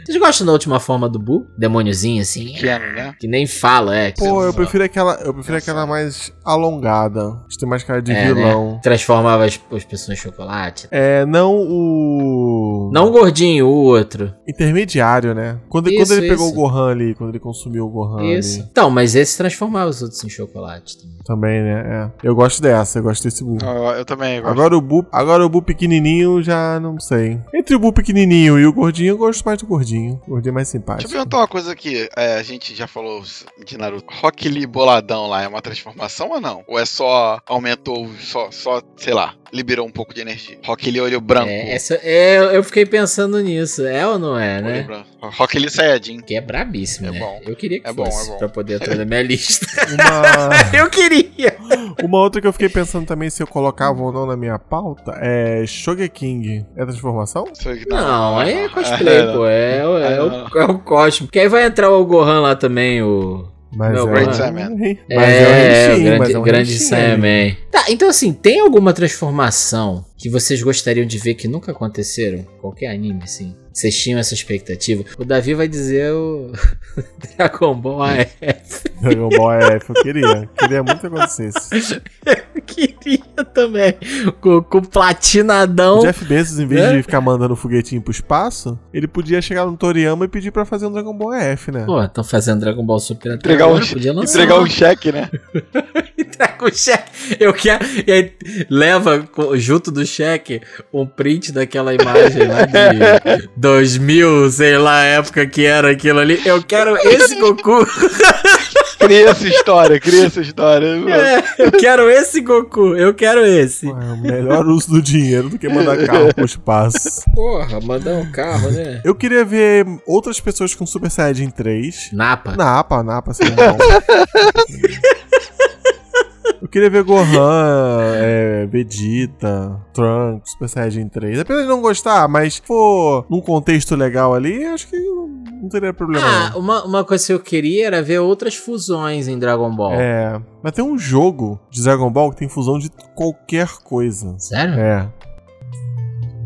Vocês gostam da última forma do Buu? Demôniozinho assim? Pequeno, né? Que nem fala, é. que Pô, eu fala. prefiro aquela, eu prefiro aquela mais alongada. De ter mais cara de É, vilão. Transformava as, as pessoas em chocolate. É, não o. Não o gordinho, o outro. Intermediário, né? Quando, Isso, quando ele pegou o isso. Gohan ali, quando ele consumiu o Gohan Isso. ali. Então, mas esse transformava os outros em chocolate também. Também, né? É. Eu gosto dessa, eu gosto desse Buu. Eu, eu também gosto. Agora o agora o Buu pequenininho já não sei. Entre o Buu pequenininho e o gordinho, eu gosto mais do gordinho. O gordinho é mais Deixa eu simpático. perguntar uma coisa aqui. É, a gente já falou de Naruto. Rock Lee boladão lá é uma transformação ou não? Ou é só aumentou, só, só sei lá, liberou um pouco de energia? Rock Lee olho branco. É, essa, é, eu fiquei pensando nisso. É ou não é, olho né? branco. Rock Lee Saiyajin. Que é brabíssimo, É né? bom. Eu queria que É bom, fosse é bom. pra poder entrar na minha lista. Uma, eu queria! Uma outra que eu fiquei pensando também se eu colocava ou não na minha pauta é Shogeking. É transformação? Não, aí é cosplay, É, pô. É, o- é, Ah, o, é o Cosmo. Que aí vai entrar o Gohan lá também, o. Mas Meu, é, Great. Mas é, É, Henshin, o grande, mas é um grande Saiyaman. Tá, então assim, tem alguma transformação que vocês gostariam de ver que nunca aconteceram? Qualquer anime, assim. Vocês tinham essa expectativa? O Davi vai dizer o Dragon Ball AF. Dragon Ball F, eu queria. Queria muito que acontecesse. Eu queria também. Com, com platinadão. O Jeff Bezos, em vez É? de ficar mandando foguetinho pro espaço, ele podia chegar no Toriyama e pedir pra fazer um Dragon Ball F, né? Pô, estão fazendo Dragon Ball Super até Entregar agora, um- podia lançar. Entregar um cheque, né? O cheque. Eu quero. E aí leva junto do cheque um print daquela imagem lá de 2000, sei lá, a época que era aquilo ali. Eu quero esse Goku. Cria essa história, cria essa história. É, eu quero esse Goku. Eu quero esse. É o melhor uso do dinheiro do que mandar carro pro espaço. Porra, mandar um carro, né? Eu queria ver outras pessoas com Super Saiyajin 3. Napa. Napa, Napa seria bom. Eu queria ver Gohan, é, Vegeta, Trunks, Super Saiyajin 3. Apesar de não gostar, mas se for num contexto legal ali, acho que não, teria problema Ah, não. uma, uma coisa que eu queria era ver outras fusões em Dragon Ball. É, mas tem um jogo de Dragon Ball que tem fusão de qualquer coisa. Sério? É,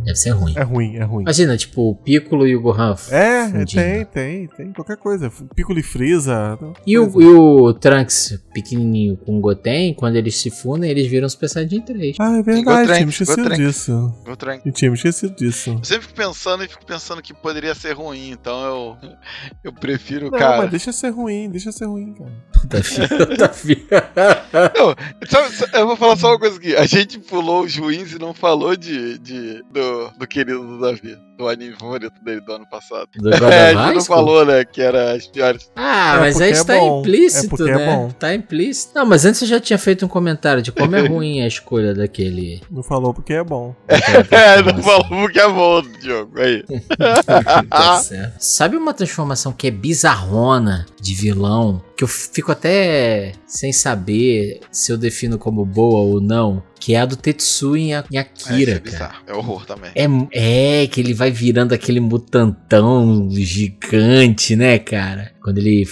Deve ser ruim. é ruim, é ruim. Imagina, tipo, o Piccolo e o Gohan. É, fundindo. tem, tem, tem. Qualquer coisa. Piccolo e Freeza. E o, e o Trunks pequenininho com o Goten, quando eles se fundem, eles viram Super Saiyajin 3. Ah, é verdade, trem, tinha esquecido disso. Eu tinha me esquecido disso. Eu sempre fico pensando e fico pensando que poderia ser ruim, então eu, eu prefiro, Não, cara. mas deixa ser ruim, deixa ser ruim, cara. Davi, Davi. Não, sabe- eu vou falar só uma coisa aqui. A gente pulou os ruins e não falou de, de- do, do querido do Davi. Do anime favorito dele do ano passado. Do God É, a gente não falou, né, que era as piores. Ah, É mas porque aí é está bom. implícito, É porque é né? bom. Tá implícito. Não, mas antes você já tinha feito um comentário de como é ruim a escolha daquele. Não falou porque é bom. É, não falou que é bom, Diogo. Aí. Tá certo. Sabe uma transformação que é bizarrona de vilão? Que eu fico até sem saber se eu defino como boa ou não. Que é a do Tetsu em, É, Akira, é cara. bizarro. É horror também. É, é, que ele vai virando aquele mutantão gigante, né, cara? Quando ele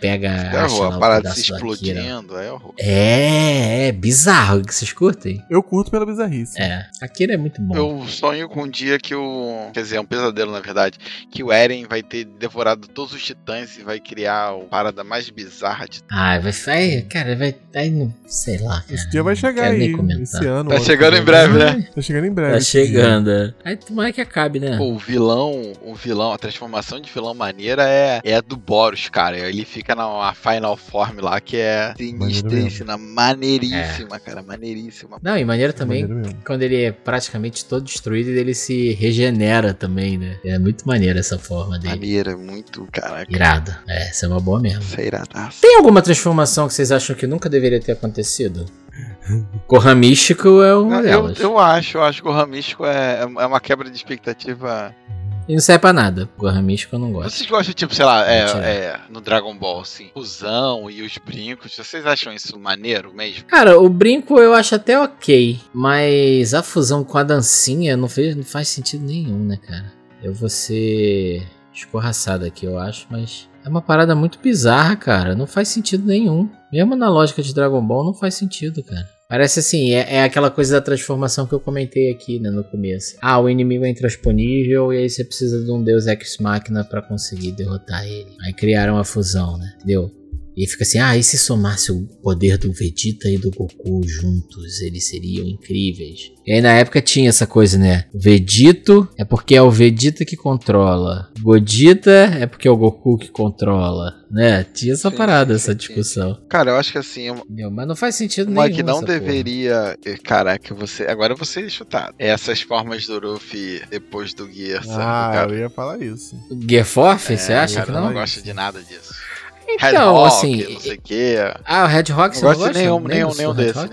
pega É horror. A parada se explodindo, é horror. É, é bizarro. Que vocês curtem? Eu curto pela bizarrice. É, Akira é muito bom. Eu sonho com um dia que o. Quer dizer, é um pesadelo, na verdade. Que o Eren vai ter devorado todos os titãs e vai criar a parada mais bizarra de. Ah, vai, vai, cara, vai, aí não, sei lá, cara. Esse dia vai chegar aí. Esse ano. Tá chegando em breve, né? Tá chegando em breve. Tá esse dia. chegando. é. Aí tomara que acabe, né? Pô, o vilão, o vilão, a transformação de vilão maneira é, é a do Boros, cara. Ele fica na Final Form lá, que é sinistríssima, maneiríssima, cara, maneiríssima. Não, e maneiro também, Maneiro quando ele é praticamente todo destruído, ele se regenera também, né? É muito maneiro essa forma dele. Maneira, muito, caraca. Irado. É, essa é uma boa mesmo. Isso é iradaço. Tem alguma transformação que vocês acham que nunca deveria ter acontecido? Corra Místico é uma Eu, delas. eu acho, eu acho que o Ramístico é, é uma quebra de expectativa. E não serve pra nada. Corra Místico eu não gosto. Vocês gostam, tipo, sei lá, é, é, no Dragon Ball, assim, fusão e os brincos, vocês acham isso maneiro mesmo? Cara, o brinco eu acho até ok, mas a fusão com a dancinha não, fez, não faz sentido nenhum, né, cara? Eu vou ser escorraçado aqui, eu acho, mas é uma parada muito bizarra, cara. Não faz sentido nenhum. Mesmo na lógica de Dragon Ball, não faz sentido, cara. Parece assim, é, é aquela coisa da transformação que eu comentei aqui, né, no começo. Ah, o inimigo é intransponível e aí você precisa de um Deus Ex Machina pra conseguir derrotar ele. Aí criaram a fusão, né? Entendeu? E fica assim, ah, e se somasse o poder do Vegeta e do Goku juntos, eles seriam incríveis. E aí na época tinha essa coisa, né? Vegito é porque é o Vegeta que controla. Godita é porque é o Goku que controla, né? Tinha essa Sim, parada, sim, essa sim, discussão. Cara, eu acho que assim, uma, Entendeu? Mas não faz sentido uma nenhum. que não essa porra. deveria. eh, Caraca, você. Agora você é chutado. Essas formas do Luffy depois do Gear, sabe? Ah, cara? eu ia falar isso. Gear Force, você É, acha cara, que eu não? não Fala gosto de nada disso. Então, Rock, assim. não sei o quê. Ah, o Red Rock você Não não gosto gosta? nenhum, nenhum, desse, nenhum desse,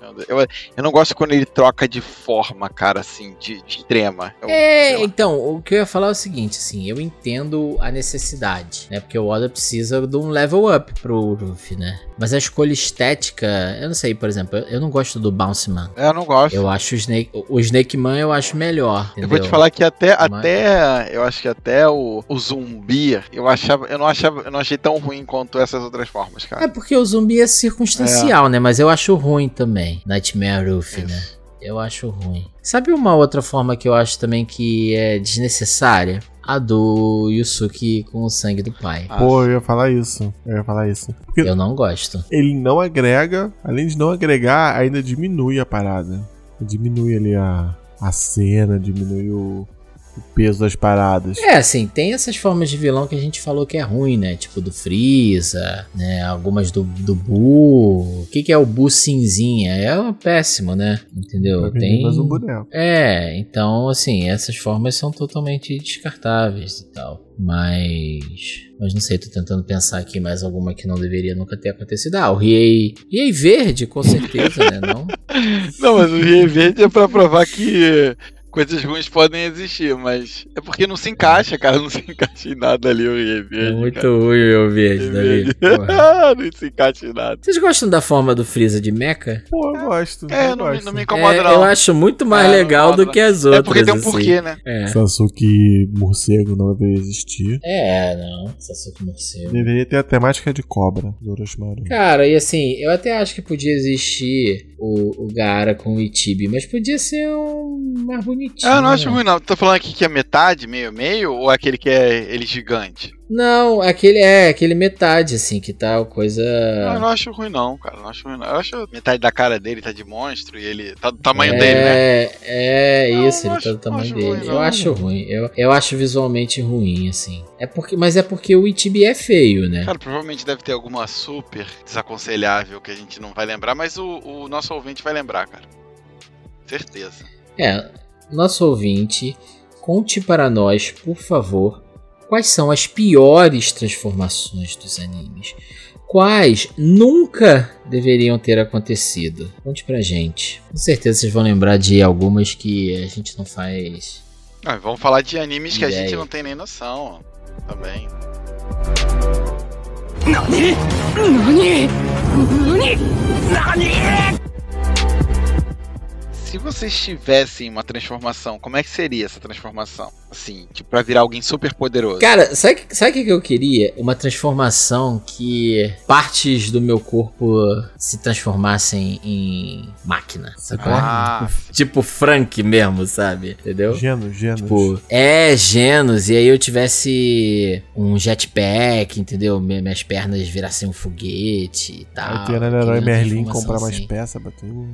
nenhum desse. Eu, eu não gosto quando ele troca de forma, cara, assim, de, de extrema. Eu- É, então, o que eu ia falar é o seguinte, assim, eu entendo a necessidade, né? Porque o Oda precisa de um level up pro Luffy, né? Mas a escolha estética, eu não sei, por exemplo, eu- eu não gosto do Bounce Man. É, eu não gosto. Eu acho o Snake, o Snake Man eu acho melhor, Eu vou te entendeu? falar que até, até eu acho que até o, o zumbi, eu achava, eu não achava, eu não achei tão ruim quanto essas outras formas, É cara. porque o zumbi é circunstancial, né? Mas eu acho ruim também, Nightmare Luffy, né? Isso. Eu acho ruim. Sabe uma outra forma que eu acho também que é desnecessária? A do Yusuke com o sangue do pai. Ah, Pô, eu ia falar isso. Eu ia falar isso. Porque Eu não gosto. ele não agrega, além de não agregar, ainda diminui a parada. Diminui ali a, a cena, diminui o, o peso das paradas. É, assim, tem essas formas de vilão que a gente falou que é ruim, né? Tipo do Freeza, né? Algumas do, do Buu. O que, que é o Buu cinzinha? É péssimo, né? Entendeu? Vender Tem. mais um boneco. É, então, assim, essas formas são totalmente descartáveis e tal. Mas. Mas não sei, tô tentando pensar aqui mais alguma que não deveria nunca ter acontecido. Ah, o Riei. Riei verde, com certeza, né? Não? Não, mas o Rio Verde é pra provar que coisas ruins podem existir, mas é porque não se encaixa, cara, não se encaixa em nada ali o Rio É Verde. muito cara. ruim o verde. Ah, não se encaixa em nada. Vocês gostam da forma do Freeza de Mecha? Pô, eu gosto. É, eu não, me- gosto. não me incomoda, É, não. eu acho muito mais É, legal do que as outras. É porque tem um assim. porquê, né? É. Sasuke morcego não deveria existir. É, não. Sasuke morcego. Deveria ter a temática de cobra do Orochimaru. Cara, e assim, eu até acho que podia existir o, o Gaara com o Ichibi, mas podia ser um mais bonitinho. Ah, eu não acho ruim, não. Tô falando aqui que é metade, meio, meio, ou é aquele que é ele gigante? Não, aquele é aquele metade, assim, que tá coisa. Não, eu não acho ruim, não, cara. Não acho ruim, não. Eu acho metade da cara dele tá de monstro e ele tá do tamanho dele, né? É, é Não, isso, ele acho- tá do tamanho dele. ruim, eu não. acho ruim. Eu, eu acho visualmente ruim, assim. É porque, mas é porque o Ichibi é feio, né? Cara, provavelmente deve ter alguma super desaconselhável que a gente não vai lembrar, mas o, o nosso ouvinte vai lembrar, cara. Certeza. É, nosso ouvinte conte para nós, por favor, quais são as piores transformações dos animes. Quais nunca deveriam ter acontecido? Conte pra gente. Com certeza vocês vão lembrar de algumas que a gente não faz. Ah, vamos falar de animes que a Ideia. gente não tem nem noção também. Se vocês tivessem uma transformação, como é que seria essa transformação? Assim, tipo, pra virar alguém super poderoso. Cara, sabe o que, sabe o que que eu queria? Uma transformação que partes do meu corpo se transformassem em máquina. Sacou? Ah, Tipo Frank mesmo, sabe? Entendeu? Gênio, gênio. Tipo, é, Genos, e aí eu tivesse um jetpack, entendeu? Mi- Minhas pernas virassem um foguete e tal. Aí tem a Eu Herói Merlin comprar mais assim. peças pra tu.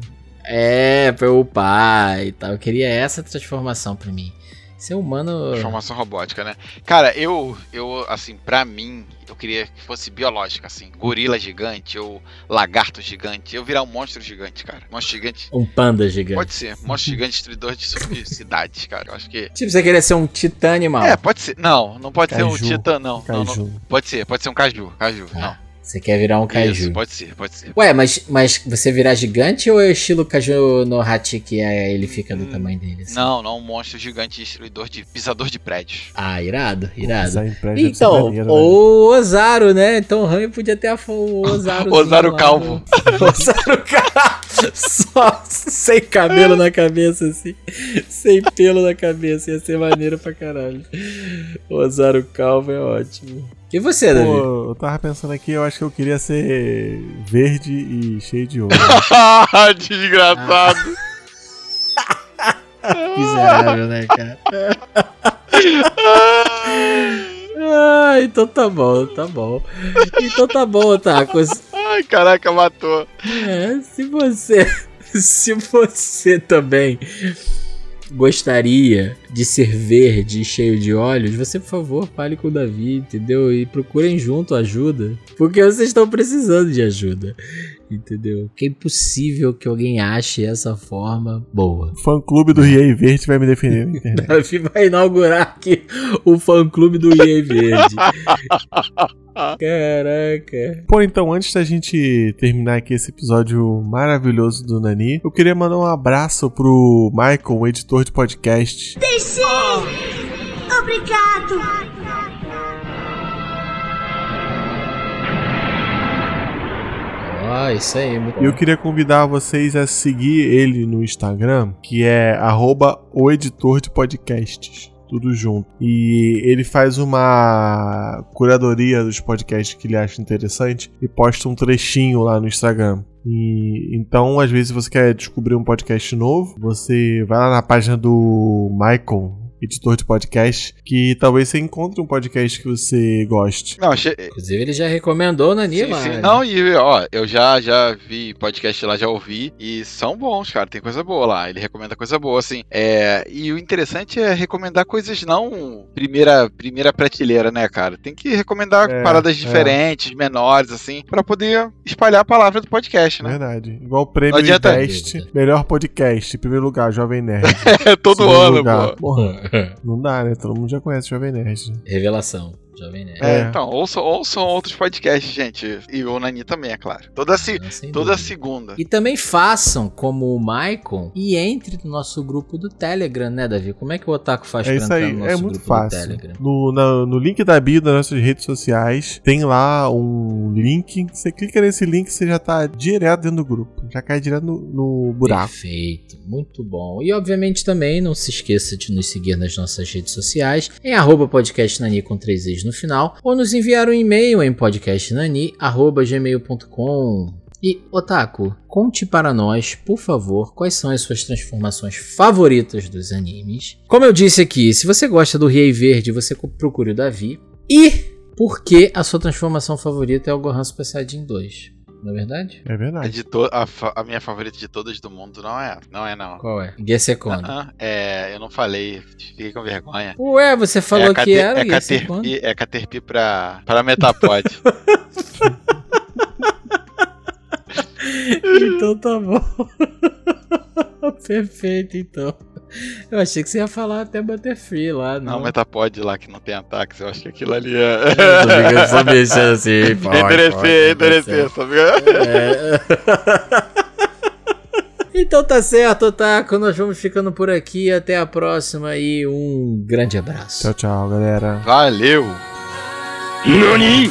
É, pra eu upar e tal. Eu queria essa transformação pra mim. Ser humano. transformação robótica, né? Cara, eu, eu, assim, pra mim, eu queria que fosse biológica, assim. Gorila gigante ou lagarto gigante. Eu virar um monstro gigante, cara. Monstro gigante. Um panda gigante. Pode ser. Monstro gigante destruidor de sub- cidades, cara. Eu acho que. Tipo, você queria ser um titã animal. É, pode ser. Não, não pode ser um Caju. titã, não. Não, não. Caju. Pode ser, pode ser um caju. Caju, Ah, não. Você quer virar um caju. Isso, pode ser, pode ser. Ué, mas, mas você virar gigante ou é o estilo caju no Hachi que é, ele fica do Hum, tamanho dele? assim? Não, não um monstro gigante destruidor de pisador de prédios. Ah, irado, irado. Ser Então, né? o Ozaru, né? Então o Rami podia ter a o Ozaru. Ozaru calvo. Ozaru calvo. Só sem cabelo na cabeça, assim. Sem pelo na cabeça. Ia ser maneiro pra caralho. Ozaru calvo é ótimo. E você, Davi? Pô, eu tava pensando aqui, eu acho que eu queria ser verde e cheio de ouro. Desgraçado. Miserável, né, cara? Ah, então tá bom, tá bom. Então tá bom, Otaku. Ai, caraca, matou. É, se você. Se você também gostaria de ser verde e cheio de olhos, você, por favor, fale com o Davi, entendeu? E procurem junto ajuda. Porque vocês estão precisando de ajuda. Entendeu? Que é impossível que alguém ache essa forma boa. O fã clube do Riei Verde vai me defender na internet. Davi vai inaugurar aqui o fã clube do IE Verde. Caraca. Pô, então, antes da gente terminar aqui esse episódio maravilhoso do Nani, eu queria mandar um abraço pro Michael, o editor de podcast. Obrigado. Ó, isso aí, muito eu bom. queria convidar vocês a seguir ele no Instagram, que é arroba o editor de podcasts. Tudo junto. E ele faz uma curadoria dos podcasts que ele acha interessante e posta um trechinho lá no Instagram. E então, às vezes, você quer descobrir um podcast novo, você vai lá na página do Michael, editor de podcast, que talvez você encontre um podcast que você goste. Não, achei. Inclusive, ele já recomendou na Sim, Nima. sim. Não, e ó, eu já, já vi podcast lá, já ouvi, e são bons, cara, tem coisa boa lá, ele recomenda coisa boa, assim, é, e o interessante é recomendar coisas não primeira, primeira prateleira, né, cara, tem que recomendar É, paradas é. diferentes, menores, assim, pra poder espalhar a palavra do podcast, né, Verdade. Igual o prêmio Invest, melhor podcast, em primeiro lugar, Jovem Nerd. todo Segundo ano, lugar. pô. Porra, não dá, né? Todo mundo já conhece Jovem Nerd. né? Revelação. Jovem Nerd. É, É. então, ouçam, ouçam outros podcasts, gente, e o Nani também, é claro, toda, se, sem toda segunda. E também façam como o Maicon e entre no nosso grupo do Telegram, né, Davi? Como é que o Otaku faz É pra isso entrar aí, no nosso é muito grupo fácil. do Telegram? No, na- no link da bio das nossas redes sociais, tem lá um link. Você clica nesse link, você já tá direto dentro do grupo. Já cai direto no, no buraco. Perfeito, muito bom. E obviamente também não se esqueça de nos seguir nas nossas redes sociais em arroba podcastnani com três e's no final ou nos enviar um e-mail em podcastnani.gmail.com e, Otaku, conte para nós, por favor, quais são as suas transformações favoritas dos animes. Como eu disse aqui, se você gosta do Riei Verde, você procure o Davi. E por que a sua transformação favorita é o Gohan Super Saiyajin 2? Não é verdade? É A, verdade. de to- a a minha favorita de todas do mundo não é, não é não. Qual é? Gesekon. Ah, é, eu não falei, fiquei com vergonha. Ué, você falou é que era é. Caterpie, é Caterpie pra, pra Metapod. Então tá bom. Perfeito, então. Eu achei que você ia falar até Butterfree lá. Não, não Metapod tá, lá que não tem ataques. Eu acho que aquilo ali é. Eu só mexendo assim. Pode, enderecei, enderecei. Sabe? É. Então tá certo, tá? Otaku. Nós vamos ficando por aqui. Até a próxima e um grande abraço. Tchau, tchau, galera. Valeu! Nani?